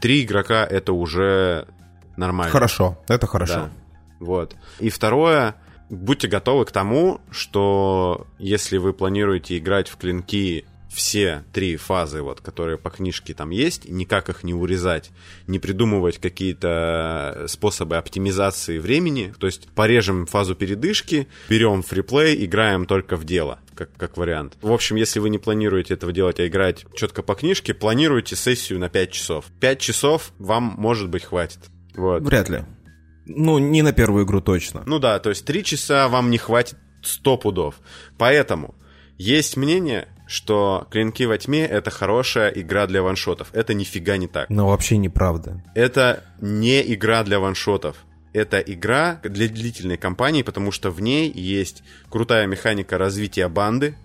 Speaker 1: Три игрока это уже нормально.
Speaker 2: Хорошо, это хорошо. Да.
Speaker 1: Вот. И второе, будьте готовы к тому, что если вы планируете играть в клинки все три фазы, вот, которые по книжке там есть, никак их не урезать, не придумывать какие-то способы оптимизации времени, то есть порежем фазу передышки, берем фриплей, играем только в дело, как, как вариант. В общем, если вы не планируете этого делать, а играть четко по книжке, планируйте сессию на 5 часов. 5 часов вам, может быть, хватит. Вот.
Speaker 2: Вряд ли. Ну, не на первую игру точно.
Speaker 1: Ну да, то есть 3 часа вам не хватит 100 пудов. Поэтому есть мнение, что «Клинки во тьме» — это хорошая игра для ваншотов. Это нифига не так.
Speaker 2: Но вообще неправда.
Speaker 1: Это не игра для ваншотов. Это игра для длительной кампании, потому что в ней есть крутая механика развития банды,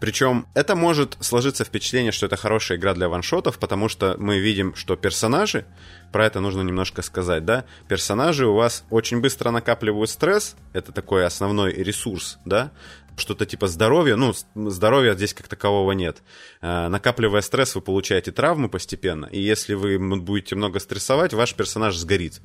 Speaker 1: причем это может сложиться впечатление, что это хорошая игра для ваншотов, потому что мы видим, что персонажи, про это нужно немножко сказать, да, персонажи у вас очень быстро накапливают стресс, это такой основной ресурс, да, что-то типа здоровья, ну, здоровья здесь как такового нет. Э, накапливая стресс, вы получаете травмы постепенно, и если вы будете много стрессовать, ваш персонаж сгорит.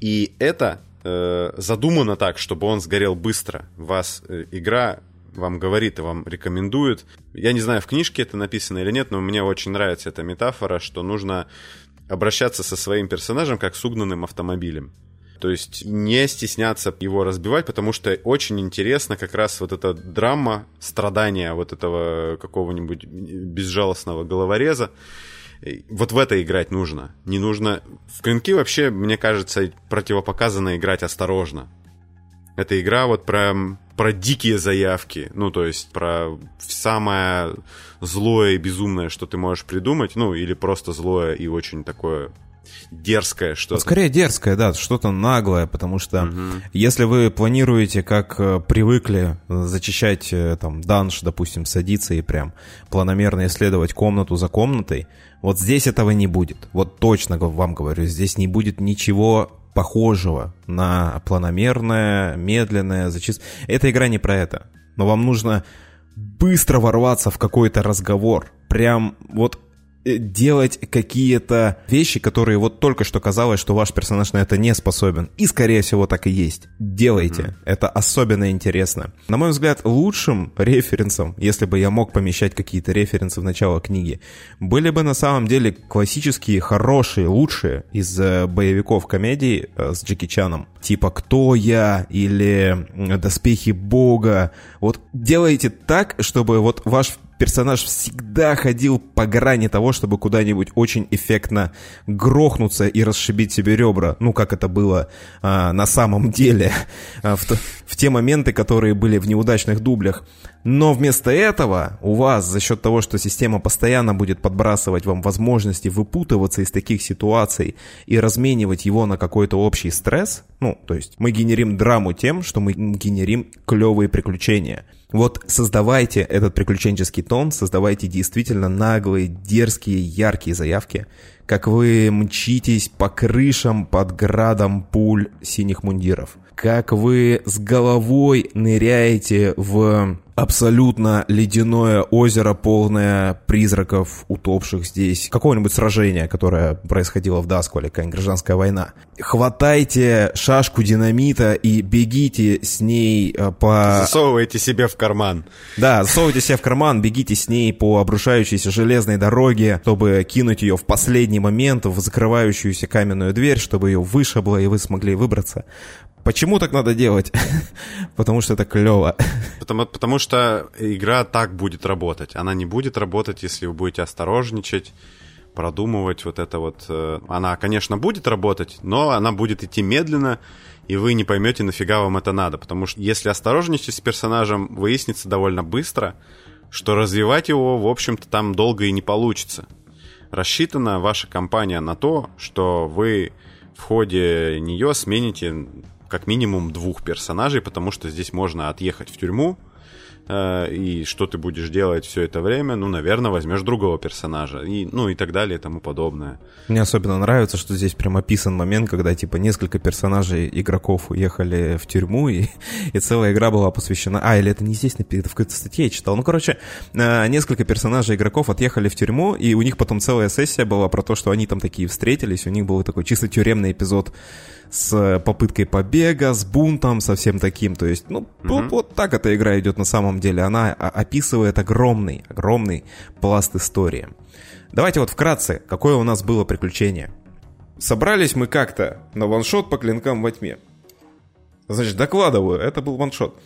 Speaker 1: И это э, задумано так, чтобы он сгорел быстро. Вас э, игра вам говорит и вам рекомендует. Я не знаю, в книжке это написано или нет, но мне очень нравится эта метафора, что нужно обращаться со своим персонажем как с угнанным автомобилем. То есть не стесняться его разбивать, потому что очень интересно как раз вот эта драма, страдания вот этого какого-нибудь безжалостного головореза. Вот в это играть нужно. Не нужно... В клинки вообще, мне кажется, противопоказано играть осторожно. Это игра вот про, про дикие заявки, ну, то есть про самое злое и безумное, что ты можешь придумать, ну, или просто злое и очень такое дерзкое что-то.
Speaker 2: Скорее дерзкое, да, что-то наглое, потому что угу. если вы планируете, как э, привыкли, зачищать э, там данж, допустим, садиться и прям планомерно исследовать комнату за комнатой, вот здесь этого не будет. Вот точно вам говорю, здесь не будет ничего похожего на планомерное, медленное зачистка. Эта игра не про это. Но вам нужно быстро ворваться в какой-то разговор. Прям вот Э, делать какие-то вещи, которые вот только что казалось, что ваш персонаж на это не способен. И, скорее всего, так и есть. Делайте. Mm-hmm. Это особенно интересно. На мой взгляд, лучшим референсом, если бы я мог помещать какие-то референсы в начало книги, были бы на самом деле классические, хорошие, лучшие из э, боевиков комедий э, с Джеки Чаном. Типа «Кто я?» или «Доспехи Бога». Вот делайте так, чтобы вот ваш персонаж всегда ходил по грани того, чтобы куда-нибудь очень эффектно грохнуться и расшибить себе ребра. Ну, как это было а, на самом деле а, в, в те моменты, которые были в неудачных дублях. Но вместо этого у вас за счет того, что система постоянно будет подбрасывать вам возможности выпутываться из таких ситуаций и разменивать его на какой-то общий стресс, ну, то есть мы генерим драму тем, что мы генерим клевые приключения. Вот создавайте этот приключенческий тон, создавайте действительно наглые, дерзкие, яркие заявки, как вы мчитесь по крышам под градом пуль синих мундиров, как вы с головой ныряете в абсолютно ледяное озеро, полное призраков, утопших здесь. Какого-нибудь сражения, которое происходило в Дасквале, какая-нибудь гражданская война. Хватайте шашку динамита и бегите с ней э, по...
Speaker 1: Засовывайте себе в карман.
Speaker 2: Да, засовывайте себе в карман, бегите с ней по обрушающейся железной дороге, чтобы кинуть ее в последний момент в закрывающуюся каменную дверь, чтобы ее вышибло, и вы смогли выбраться. Почему так надо делать? потому что это клево.
Speaker 1: Потому, потому что игра так будет работать. Она не будет работать, если вы будете осторожничать, продумывать вот это вот. Э, она, конечно, будет работать, но она будет идти медленно, и вы не поймете, нафига вам это надо. Потому что если осторожничать с персонажем, выяснится довольно быстро, что развивать его, в общем-то, там долго и не получится. Рассчитана ваша компания на то, что вы в ходе нее смените как минимум двух персонажей, потому что здесь можно отъехать в тюрьму, Э, и что ты будешь делать все это время, ну, наверное, возьмешь другого персонажа, и, ну, и так далее, и тому подобное.
Speaker 2: Мне особенно нравится, что здесь прям описан момент, когда, типа, несколько персонажей игроков уехали в тюрьму, и, и целая игра была посвящена... А, или это не здесь, это в какой-то статье я читал. Ну, короче, э, несколько персонажей игроков отъехали в тюрьму, и у них потом целая сессия была про то, что они там такие встретились, у них был такой чисто тюремный эпизод с попыткой побега, с бунтом, со всем таким. То есть, ну, угу. вот, вот так эта игра идет на самом деле. Она описывает огромный, огромный пласт истории. Давайте вот вкратце, какое у нас было приключение. Собрались мы как-то на ваншот по клинкам во тьме. Значит, докладываю, это был ваншот.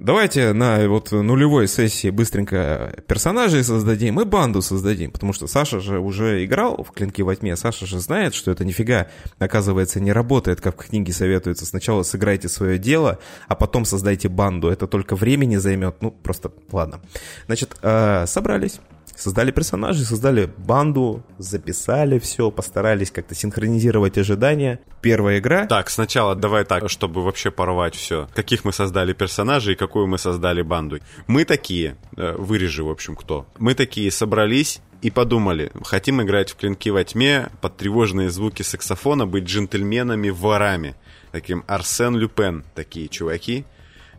Speaker 2: Давайте на вот нулевой сессии быстренько персонажей создадим и банду создадим, потому что Саша же уже играл в «Клинки во тьме», Саша же знает, что это нифига, оказывается, не работает, как в книге советуется. Сначала сыграйте свое дело, а потом создайте банду. Это только времени займет, ну, просто ладно. Значит, э, собрались, Создали персонажей, создали банду, записали все, постарались как-то синхронизировать ожидания. Первая игра.
Speaker 1: Так, сначала давай так, чтобы вообще порвать все. Каких мы создали персонажей и какую мы создали банду. Мы такие, э, вырежи, в общем, кто. Мы такие собрались и подумали, хотим играть в клинки во тьме, под тревожные звуки саксофона, быть джентльменами-ворами. Таким Арсен Люпен, такие чуваки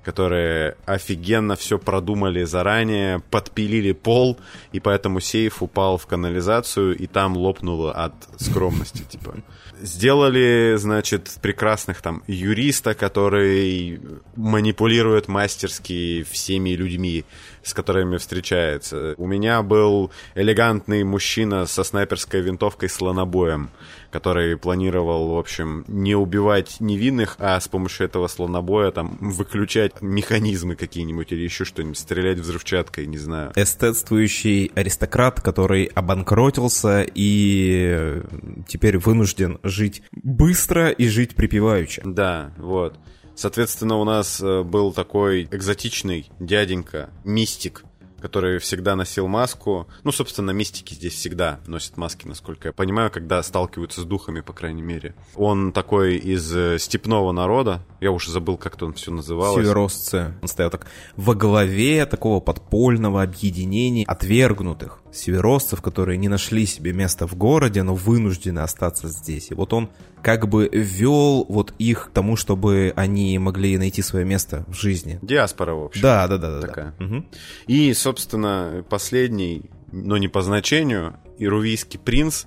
Speaker 1: которые офигенно все продумали заранее, подпилили пол, и поэтому сейф упал в канализацию, и там лопнуло от скромности, типа. Сделали, значит, прекрасных там юриста, который манипулирует мастерски всеми людьми, с которыми встречается. У меня был элегантный мужчина со снайперской винтовкой слонобоем, который планировал, в общем, не убивать невинных, а с помощью этого слонобоя там выключать механизмы какие-нибудь или еще что-нибудь, стрелять взрывчаткой, не знаю.
Speaker 2: Эстетствующий аристократ, который обанкротился и теперь вынужден жить быстро и жить припеваючи.
Speaker 1: Да, вот. Соответственно, у нас э, был такой экзотичный дяденька, мистик, который всегда носил маску. Ну, собственно, мистики здесь всегда носят маски, насколько я понимаю, когда сталкиваются с духами, по крайней мере. Он такой из э, степного народа. Я уже забыл, как он все называлось.
Speaker 2: Северосцы. Он стоял так во главе такого подпольного объединения отвергнутых северосцев, которые не нашли себе места в городе, но вынуждены остаться здесь. И вот он как бы вел вот их к тому, чтобы они могли найти свое место в жизни.
Speaker 1: Диаспора, в общем.
Speaker 2: Да, да, да. да
Speaker 1: такая. Да. Угу. И, собственно, последний, но не по значению, ирувийский принц,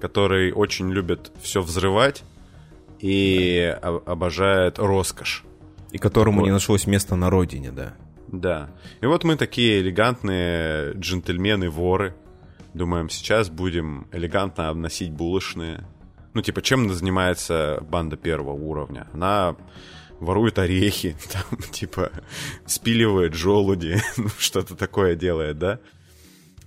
Speaker 1: который очень любит все взрывать и обожает роскошь.
Speaker 2: И которому вот. не нашлось места на родине, да.
Speaker 1: Да. И вот мы такие элегантные джентльмены-воры. Думаем, сейчас будем элегантно обносить булочные. Ну, типа, чем занимается банда первого уровня? Она ворует орехи, там, типа, спиливает желуди, ну, что-то такое делает, да?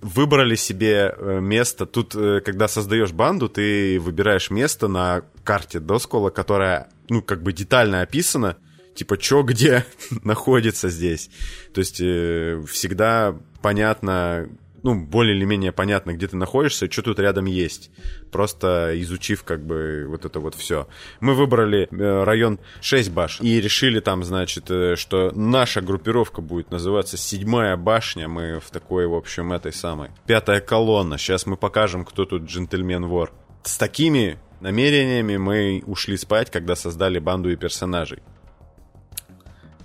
Speaker 1: Выбрали себе э, место. Тут, э, когда создаешь банду, ты выбираешь место на карте Доскола, которая, ну, как бы детально описана, типа, что где находится здесь. То есть э, всегда понятно, ну, более или менее понятно, где ты находишься, что тут рядом есть. Просто изучив как бы вот это вот все. Мы выбрали э, район 6 башен и решили там, значит, э, что наша группировка будет называться седьмая башня. Мы в такой, в общем, этой самой. Пятая колонна. Сейчас мы покажем, кто тут джентльмен-вор. С такими намерениями мы ушли спать, когда создали банду и персонажей.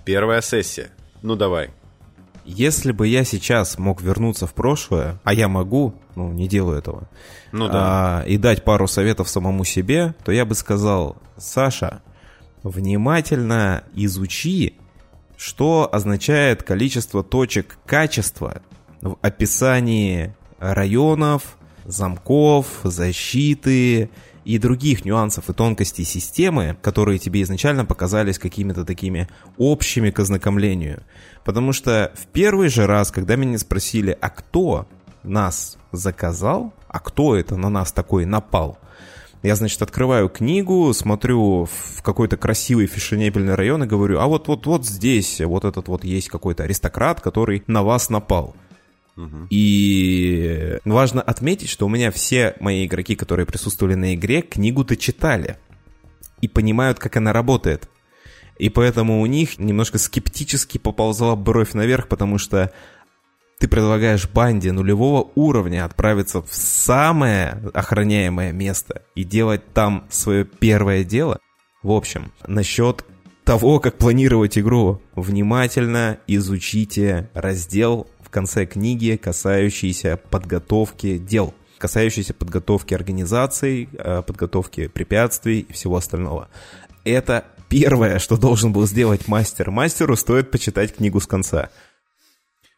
Speaker 1: Первая сессия. Ну давай.
Speaker 2: Если бы я сейчас мог вернуться в прошлое, а я могу, ну, не делаю этого,
Speaker 1: ну, да.
Speaker 2: а, и дать пару советов самому себе, то я бы сказал, Саша, внимательно изучи, что означает количество точек качества в описании районов, замков, защиты и других нюансов и тонкостей системы, которые тебе изначально показались какими-то такими общими к ознакомлению. Потому что в первый же раз, когда меня спросили, а кто нас заказал, а кто это на нас такой напал, я, значит, открываю книгу, смотрю в какой-то красивый фешенебельный район и говорю, а вот, вот, вот здесь, вот этот вот есть какой-то аристократ, который на вас напал. И важно отметить, что у меня все мои игроки, которые присутствовали на игре, книгу-то читали и понимают, как она работает. И поэтому у них немножко скептически поползла бровь наверх, потому что ты предлагаешь банде нулевого уровня отправиться в самое охраняемое место и делать там свое первое дело. В общем, насчет того, как планировать игру, внимательно изучите раздел в конце книги, касающиеся подготовки дел, касающиеся подготовки организаций, э, подготовки препятствий и всего остального. Это первое, что должен был сделать мастер. Мастеру стоит почитать книгу с конца.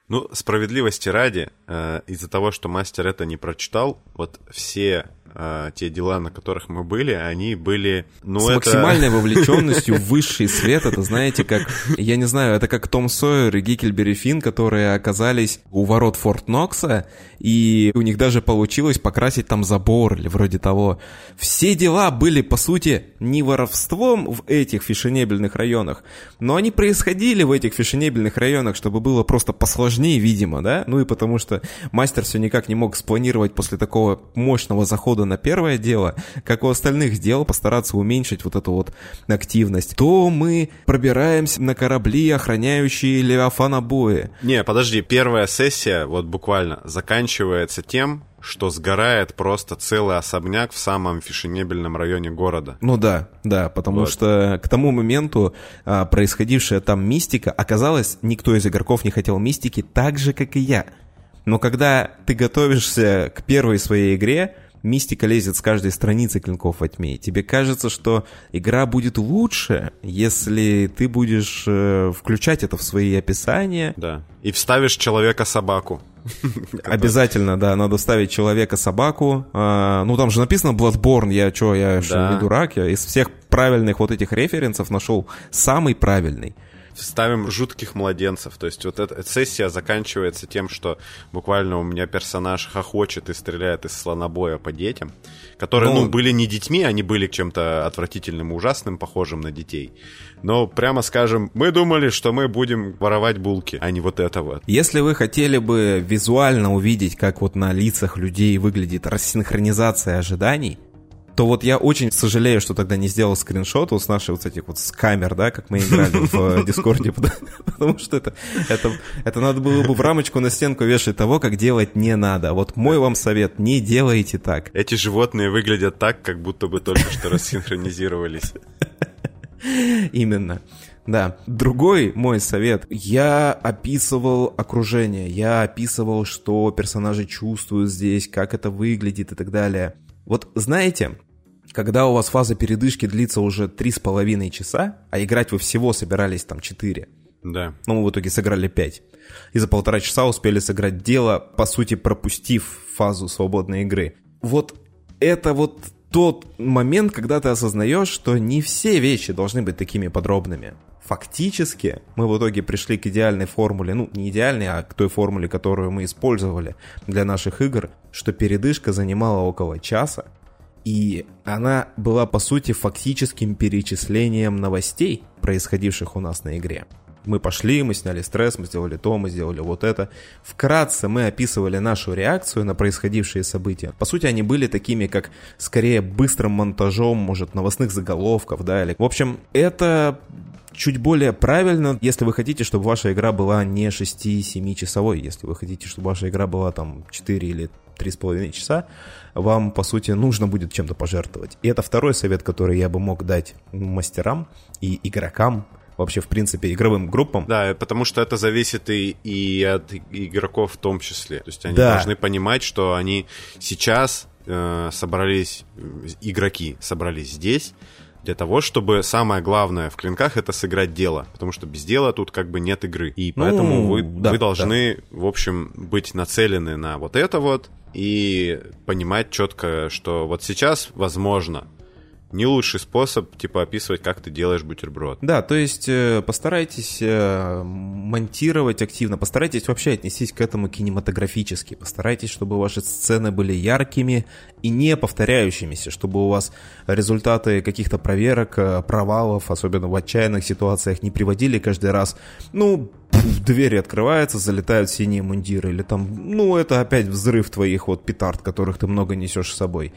Speaker 1: Ну, справедливости ради, э, из-за того, что мастер это не прочитал, вот все а, те дела, на которых мы были, они были...
Speaker 2: Ну, С это... максимальной вовлеченностью в высший свет. Это, знаете, как... Я не знаю, это как Том Сойер и Гикельбери Финн, которые оказались у ворот Форт Нокса, и у них даже получилось покрасить там забор или вроде того. Все дела были, по сути, не воровством в этих фешенебельных районах, но они происходили в этих фешенебельных районах, чтобы было просто посложнее, видимо, да? Ну и потому что мастер все никак не мог спланировать после такого мощного захода на первое дело, как у остальных дел постараться уменьшить вот эту вот активность, то мы пробираемся на корабли, охраняющие Левиафана бои.
Speaker 1: Не, подожди, первая сессия вот буквально заканчивается тем, что сгорает просто целый особняк в самом фешенебельном районе города.
Speaker 2: Ну да, да, потому вот. что к тому моменту а, происходившая там мистика, оказалось, никто из игроков не хотел мистики так же, как и я. Но когда ты готовишься к первой своей игре, мистика лезет с каждой страницы клинков во тьме. тебе кажется, что игра будет лучше, если ты будешь э, включать это в свои описания.
Speaker 1: Да. И вставишь человека-собаку.
Speaker 2: Обязательно, да, надо ставить человека-собаку. А, ну, там же написано Bloodborne, я что, я да. не дурак, я из всех правильных вот этих референсов нашел самый правильный
Speaker 1: ставим жутких младенцев. То есть вот эта, сессия заканчивается тем, что буквально у меня персонаж хохочет и стреляет из слонобоя по детям, которые, ну, ну были не детьми, они были чем-то отвратительным и ужасным, похожим на детей. Но, прямо скажем, мы думали, что мы будем воровать булки, а не вот это вот.
Speaker 2: Если вы хотели бы визуально увидеть, как вот на лицах людей выглядит рассинхронизация ожиданий, то вот я очень сожалею, что тогда не сделал скриншот вот с нашей вот этих вот с камер, да, как мы играли в Дискорде, потому что это, это, это надо было бы в рамочку на стенку вешать того, как делать не надо. Вот мой вам совет, не делайте так.
Speaker 1: Эти животные выглядят так, как будто бы только что рассинхронизировались.
Speaker 2: Именно. Да. Другой мой совет. Я описывал окружение, я описывал, что персонажи чувствуют здесь, как это выглядит и так далее. Вот знаете, когда у вас фаза передышки длится уже три с половиной часа, а играть вы всего собирались там 4,
Speaker 1: да.
Speaker 2: но мы в итоге сыграли 5, и за полтора часа успели сыграть дело, по сути, пропустив фазу свободной игры. Вот это вот тот момент, когда ты осознаешь, что не все вещи должны быть такими подробными. Фактически мы в итоге пришли к идеальной формуле, ну не идеальной, а к той формуле, которую мы использовали для наших игр, что передышка занимала около часа, и она была по сути фактическим перечислением новостей, происходивших у нас на игре. мы пошли, мы сняли стресс, мы сделали то, мы сделали вот это. Вкратце мы описывали нашу реакцию на происходившие события. По сути, они были такими, как скорее быстрым монтажом, может, новостных заголовков, да, или... В общем, это чуть более правильно, если вы хотите, чтобы ваша игра была не 6-7 часовой, если вы хотите, чтобы ваша игра была там 4 или 3,5 часа, вам, по сути, нужно будет чем-то пожертвовать. И это второй совет, который я бы мог дать мастерам и игрокам, вообще, в принципе, игровым группам.
Speaker 1: Да, потому что это зависит и, и от игроков в том числе. То есть они да. должны понимать, что они сейчас э, собрались, игроки собрались здесь, для того, чтобы самое главное в клинках это сыграть дело, потому что без дела тут как бы нет игры. И ну, поэтому вы, да, вы должны, да. в общем, быть нацелены на вот это вот и понимать четко, что вот сейчас возможно не лучший способ, типа, описывать, как ты делаешь бутерброд.
Speaker 2: Да, то есть э, постарайтесь э, монтировать активно, постарайтесь вообще отнестись к этому кинематографически, постарайтесь, чтобы ваши сцены были яркими и не повторяющимися, чтобы у вас результаты каких-то проверок, э, провалов, особенно в отчаянных ситуациях, не приводили каждый раз, ну, двери открываются, залетают синие мундиры, или там, ну, это опять взрыв твоих вот петард, которых ты много несешь с собой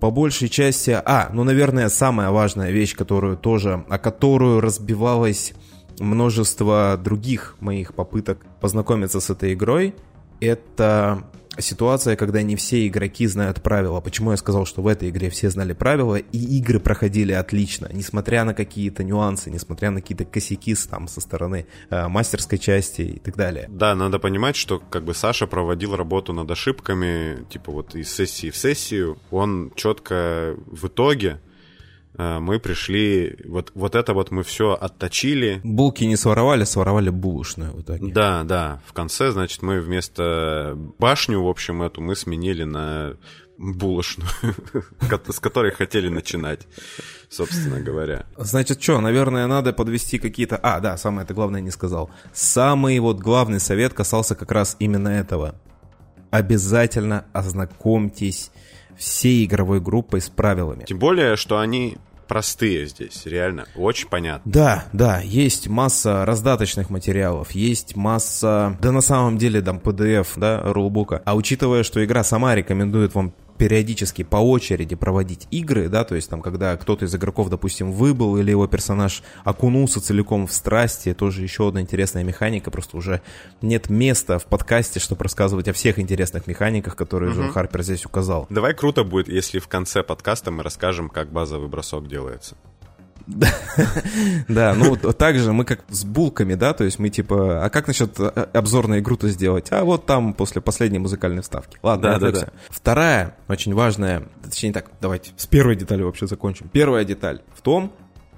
Speaker 2: по большей части... А, ну, наверное, самая важная вещь, которую тоже, о которую разбивалось множество других моих попыток познакомиться с этой игрой, это ситуация, когда не все игроки знают правила. Почему я сказал, что в этой игре все знали правила, и игры проходили отлично, несмотря на какие-то нюансы, несмотря на какие-то косяки там со стороны э, мастерской части и так далее.
Speaker 1: Да, надо понимать, что как бы Саша проводил работу над ошибками, типа вот из сессии в сессию, он четко в итоге мы пришли, вот, вот это вот мы все отточили.
Speaker 2: Булки не своровали, своровали булочную
Speaker 1: в итоге. Да, да. В конце, значит, мы вместо башню, в общем, эту мы сменили на булочную, с которой хотели начинать, собственно говоря.
Speaker 2: Значит, что, наверное, надо подвести какие-то... А, да, самое это главное не сказал. Самый вот главный совет касался как раз именно этого. Обязательно ознакомьтесь всей игровой группой с правилами.
Speaker 1: Тем более, что они простые здесь, реально, очень понятно.
Speaker 2: Да, да, есть масса раздаточных материалов, есть масса, да на самом деле там PDF, да, рулбука. А учитывая, что игра сама рекомендует вам периодически по очереди проводить игры, да, то есть там, когда кто-то из игроков, допустим, выбыл или его персонаж окунулся целиком в страсти, тоже еще одна интересная механика, просто уже нет места в подкасте, чтобы рассказывать о всех интересных механиках, которые угу. Джон Харпер здесь указал.
Speaker 1: Давай круто будет, если в конце подкаста мы расскажем, как базовый бросок делается.
Speaker 2: Да, ну вот так же мы как с булками, да, то есть мы типа, а как насчет э, обзор на игру-то сделать? А вот там после последней музыкальной вставки. Ладно, да, да. Вторая, очень важная, точнее так, давайте с первой деталью вообще закончим. Первая деталь в том,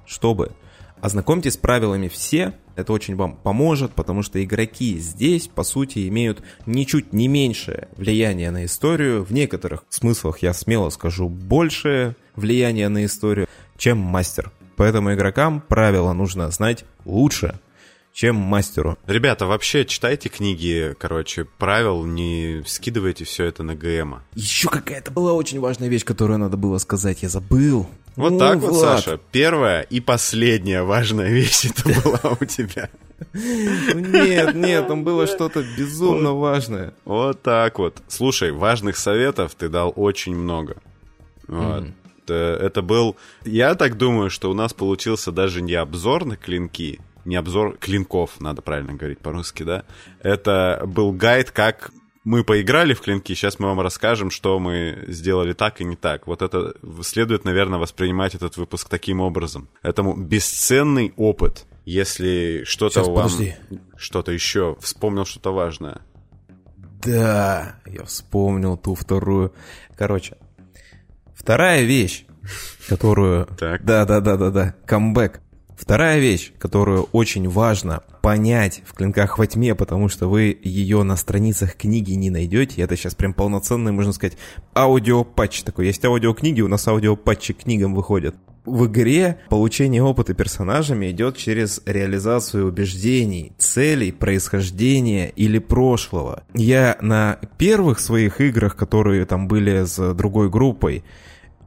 Speaker 2: чтобы ознакомьтесь с правилами все, это очень вам поможет, потому что игроки здесь, по сути, имеют ничуть не меньшее влияние на историю, в некоторых смыслах, я смело скажу, большее влияние на историю, чем мастер. Поэтому игрокам правила нужно знать лучше, чем мастеру.
Speaker 1: Ребята, вообще читайте книги, короче, правил, не скидывайте все это на ГМа.
Speaker 2: Еще какая-то была очень важная вещь, которую надо было сказать, я забыл.
Speaker 1: Вот ну, так вот, Влад. Саша. Первая и последняя важная вещь это была у тебя.
Speaker 2: Ну нет, нет, там было что-то безумно важное.
Speaker 1: Вот так вот. Слушай, важных советов ты дал очень много. Вот это был... Я так думаю, что у нас получился даже не обзор на клинки, не обзор клинков, надо правильно говорить по-русски, да? Это был гайд, как мы поиграли в клинки, сейчас мы вам расскажем, что мы сделали так и не так. Вот это следует, наверное, воспринимать этот выпуск таким образом. Этому бесценный опыт. Если что-то вам... Подожди. Что-то еще. Вспомнил что-то важное.
Speaker 2: Да, я вспомнил ту вторую. Короче, Вторая вещь, которую... Да-да-да-да-да, камбэк. Вторая вещь, которую очень важно понять в «Клинках во тьме», потому что вы ее на страницах книги не найдете. Это сейчас прям полноценный, можно сказать, аудиопатч такой. Есть аудиокниги, у нас аудиопатчи к книгам выходят. В игре получение опыта персонажами идет через реализацию убеждений, целей, происхождения или прошлого. Я на первых своих играх, которые там были с другой группой,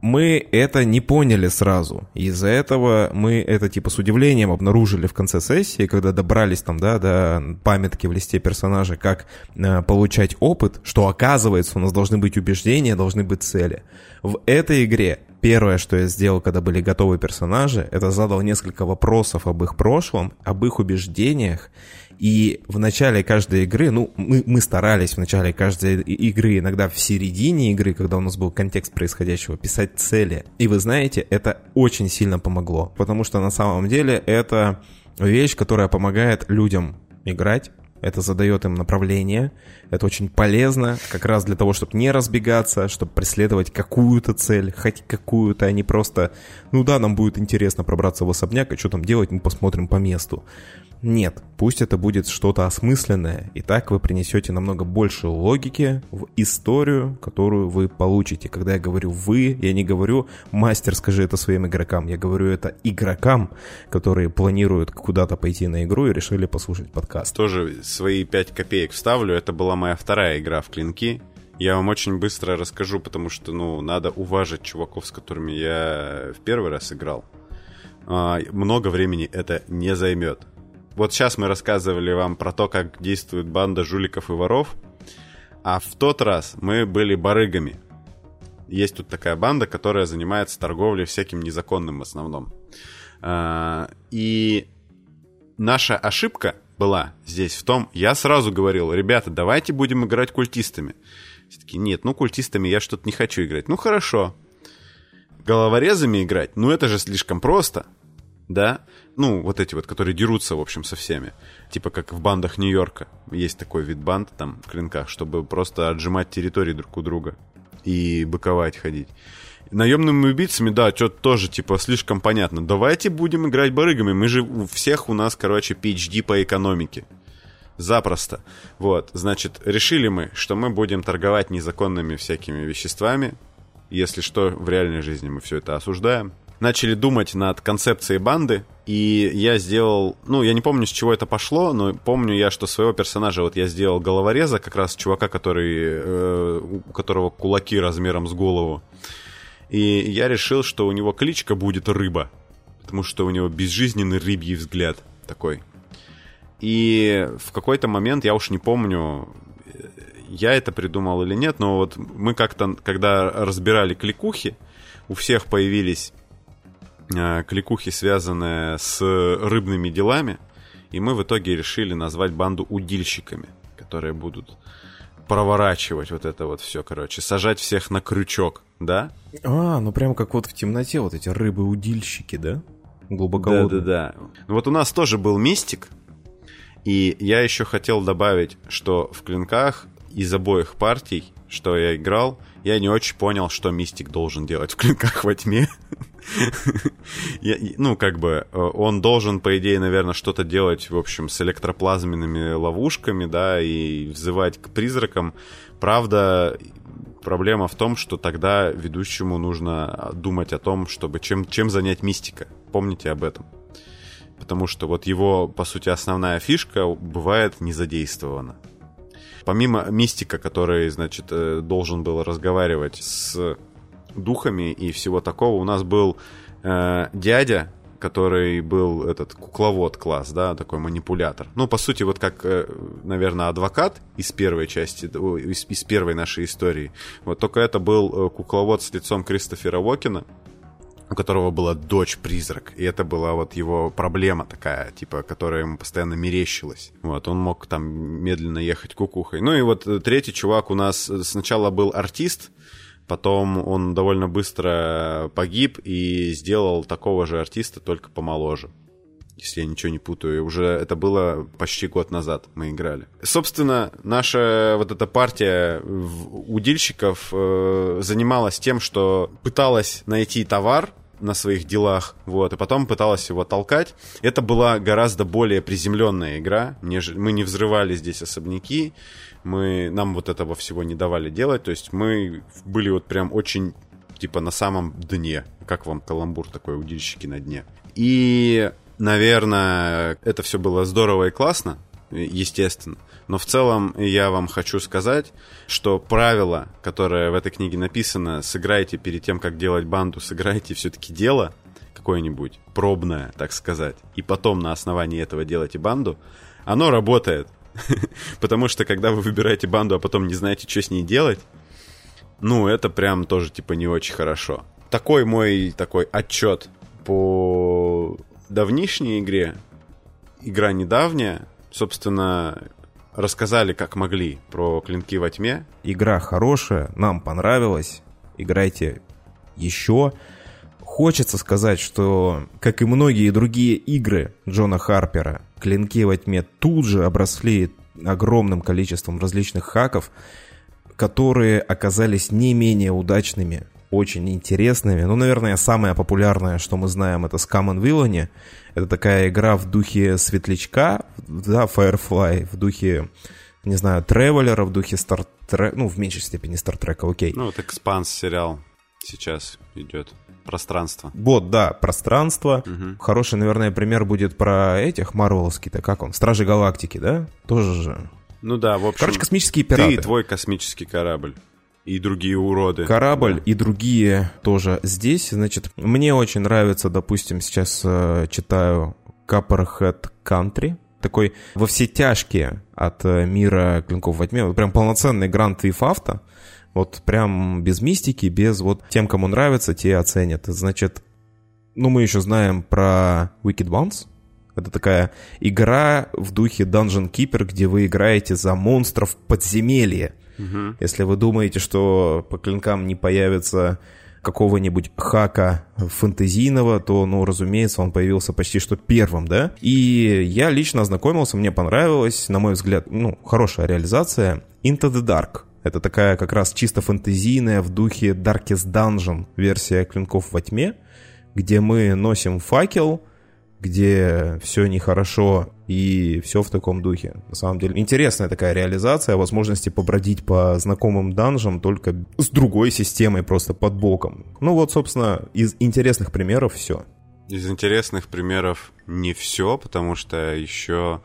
Speaker 2: мы это не поняли сразу. Из-за этого мы это типа с удивлением обнаружили в конце сессии, когда добрались там, да, до памятки в листе персонажа, как э, получать опыт, что оказывается у нас должны быть убеждения, должны быть цели. В этой игре первое, что я сделал, когда были готовы персонажи, это задал несколько вопросов об их прошлом, об их убеждениях и в начале каждой игры, ну, мы, мы старались в начале каждой игры, иногда в середине игры, когда у нас был контекст происходящего, писать цели. И вы знаете, это очень сильно помогло, потому что на самом деле это вещь, которая помогает людям играть, это задает им направление, это очень полезно, как раз для того, чтобы не разбегаться, чтобы преследовать какую-то цель, хоть какую-то, а не просто, ну да, нам будет интересно пробраться в особняк, а что там делать, мы посмотрим по месту. Нет, пусть это будет что-то осмысленное, и так вы принесете намного больше логики в историю, которую вы получите. Когда я говорю «вы», я не говорю «мастер, скажи это своим игрокам», я говорю это игрокам, которые планируют куда-то пойти на игру и решили послушать подкаст.
Speaker 1: Тоже свои 5 копеек вставлю, это была моя вторая игра в клинки. Я вам очень быстро расскажу, потому что, ну, надо уважить чуваков, с которыми я в первый раз играл. А, много времени это не займет вот сейчас мы рассказывали вам про то, как действует банда жуликов и воров, а в тот раз мы были барыгами. Есть тут такая банда, которая занимается торговлей всяким незаконным в основном. А, и наша ошибка была здесь в том, я сразу говорил, ребята, давайте будем играть культистами. Все таки нет, ну культистами я что-то не хочу играть. Ну хорошо. Головорезами играть, ну это же слишком просто, да? ну, вот эти вот, которые дерутся, в общем, со всеми. Типа как в бандах Нью-Йорка. Есть такой вид банд там в клинках, чтобы просто отжимать территории друг у друга и быковать ходить. Наемными убийцами, да, что-то тоже, типа, слишком понятно. Давайте будем играть барыгами. Мы же у всех у нас, короче, PhD по экономике. Запросто. Вот, значит, решили мы, что мы будем торговать незаконными всякими веществами. Если что, в реальной жизни мы все это осуждаем начали думать над концепцией банды, и я сделал, ну, я не помню, с чего это пошло, но помню я, что своего персонажа вот я сделал головореза, как раз чувака, который, э, у которого кулаки размером с голову. И я решил, что у него кличка будет Рыба, потому что у него безжизненный рыбий взгляд такой. И в какой-то момент, я уж не помню, я это придумал или нет, но вот мы как-то, когда разбирали кликухи, у всех появились Э, кликухи, связанные с рыбными делами, и мы в итоге решили назвать банду удильщиками, которые будут проворачивать вот это вот все, короче, сажать всех на крючок, да?
Speaker 2: А, ну прямо как вот в темноте вот эти рыбы-удильщики, да?
Speaker 1: Глубоководные. Да-да-да. Ну вот у нас тоже был мистик, и я еще хотел добавить, что в клинках из обоих партий, что я играл, я не очень понял, что мистик должен делать в клинках во тьме. ну, как бы, э, он должен, по идее, наверное, что-то делать, в общем, с электроплазменными ловушками, да, и взывать к призракам. Правда, проблема в том, что тогда ведущему нужно думать о том, чтобы чем, чем занять мистика. Помните об этом. Потому что вот его, по сути, основная фишка бывает не задействована. Помимо мистика, который, значит, э, должен был разговаривать с духами и всего такого, у нас был э, дядя, который был этот кукловод класс, да, такой манипулятор. Ну, по сути, вот как, э, наверное, адвокат из первой части, из, из первой нашей истории. Вот только это был э, кукловод с лицом Кристофера Уокена, у которого была дочь-призрак, и это была вот его проблема такая, типа, которая ему постоянно мерещилась. Вот, он мог там медленно ехать кукухой. Ну и вот э, третий чувак у нас сначала был артист, потом он довольно быстро погиб и сделал такого же артиста, только помоложе если я ничего не путаю. Уже это было почти год назад мы играли. Собственно, наша вот эта партия удильщиков э, занималась тем, что пыталась найти товар, на своих делах, вот, и потом пыталась его толкать. Это была гораздо более приземленная игра, мы не взрывали здесь особняки, мы, нам вот этого всего не давали делать, то есть мы были вот прям очень, типа, на самом дне, как вам каламбур такой, удильщики на дне. И наверное, это все было здорово и классно. естественно. Но в целом я вам хочу сказать, что правило, которое в этой книге написано, сыграйте перед тем, как делать банду, сыграйте все-таки дело какое-нибудь, пробное, так сказать, и потом на основании этого делайте банду, оно работает. Потому что когда вы выбираете банду, а потом не знаете, что с ней делать, ну, это прям тоже, типа, не очень хорошо. Такой мой такой отчет по давнишней игре. Игра недавняя. Собственно, рассказали, как могли, про клинки во тьме.
Speaker 2: Игра хорошая, нам понравилась. Играйте еще. Хочется сказать, что, как и многие другие игры Джона Харпера, клинки во тьме тут же обросли огромным количеством различных хаков, которые оказались не менее удачными, очень интересными. Ну, наверное, самое популярное, что мы знаем, это Scam and Villainy. Это такая игра в духе Светлячка, да, Firefly, в духе, не знаю, Тревелера, в духе Star Trek, ну, в меньшей степени Star Trek, окей.
Speaker 1: Ну, вот Экспанс сериал сейчас идет. Пространство.
Speaker 2: Вот, да, пространство. Угу. Хороший, наверное, пример будет про этих Марвеловский-то, как он? Стражи Галактики, да? Тоже же.
Speaker 1: Ну да, в общем.
Speaker 2: Короче, космические пираты.
Speaker 1: Ты и твой космический корабль. И другие уроды.
Speaker 2: Корабль да. и другие тоже здесь. Значит, мне очень нравится, допустим, сейчас э, читаю Copperhead Country. Такой во все тяжкие от э, мира клинков во тьме. Прям полноценный грант Auto. Вот прям без мистики, без вот тем, кому нравится, те оценят. Значит, ну мы еще знаем про Wicked Ones. Это такая игра в духе Dungeon Keeper, где вы играете за монстров подземелья. Угу. Если вы думаете, что по клинкам не появится какого-нибудь хака фэнтезийного, то, ну, разумеется, он появился почти что первым, да? И я лично ознакомился, мне понравилось, на мой взгляд, ну, хорошая реализация. Into the Dark. Это такая как раз чисто фэнтезийная в духе Darkest Dungeon версия Клинков во тьме, где мы носим факел, где все нехорошо и все в таком духе. На самом деле интересная такая реализация, возможности побродить по знакомым данжам только с другой системой просто под боком. Ну вот, собственно, из интересных примеров все.
Speaker 1: Из интересных примеров не все, потому что еще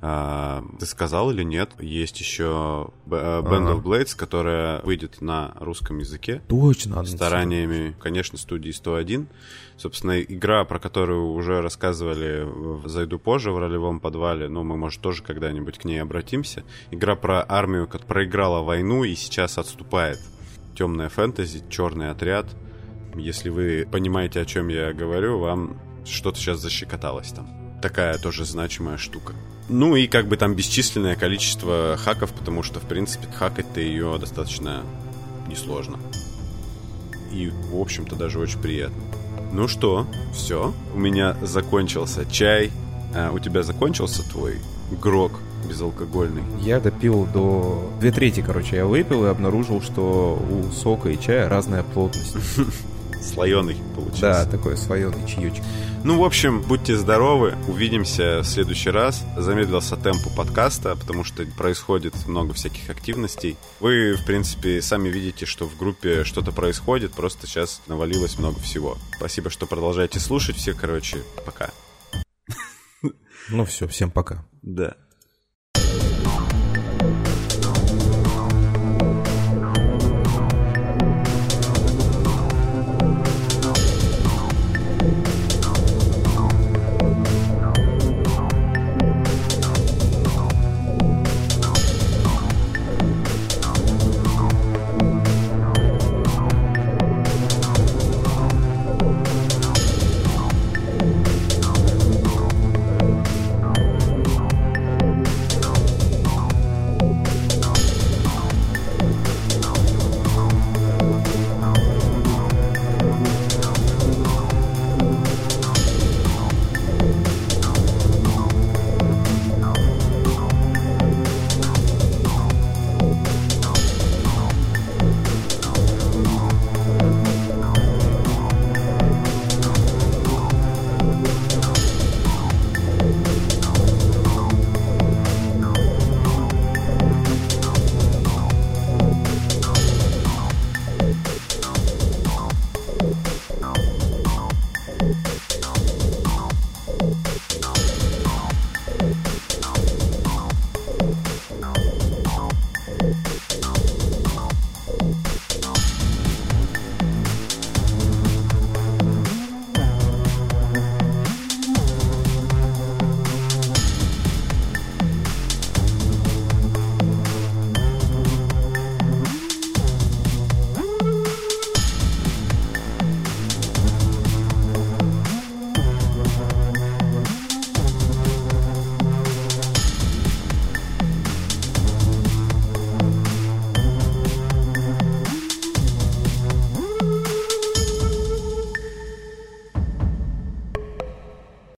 Speaker 1: а, ты сказал или нет? Есть еще э, Band of Blades, которая выйдет на русском языке.
Speaker 2: Точно.
Speaker 1: Стараниями, конечно, студии 101. Собственно, игра, про которую уже рассказывали, зайду позже в ролевом подвале, но мы, может, тоже когда-нибудь к ней обратимся. Игра про армию, как проиграла войну и сейчас отступает. Темная фэнтези, черный отряд. Если вы понимаете, о чем я говорю, вам что-то сейчас защекоталось там. Такая тоже значимая штука. Ну и как бы там бесчисленное количество хаков, потому что, в принципе, хакать-то ее достаточно несложно. И, в общем-то, даже очень приятно. Ну что, все. У меня закончился чай. А, у тебя закончился твой грок безалкогольный?
Speaker 2: Я допил до... Две трети, короче, я выпил и обнаружил, что у сока и чая разная плотность.
Speaker 1: Слоеный получился.
Speaker 2: Да, такой слоеный чаечек.
Speaker 1: Ну, в общем, будьте здоровы, увидимся в следующий раз. Замедлился темпу подкаста, потому что происходит много всяких активностей. Вы, в принципе, сами видите, что в группе что-то происходит, просто сейчас навалилось много всего. Спасибо, что продолжаете слушать. Все, короче, пока.
Speaker 2: Ну все, всем пока.
Speaker 1: Да.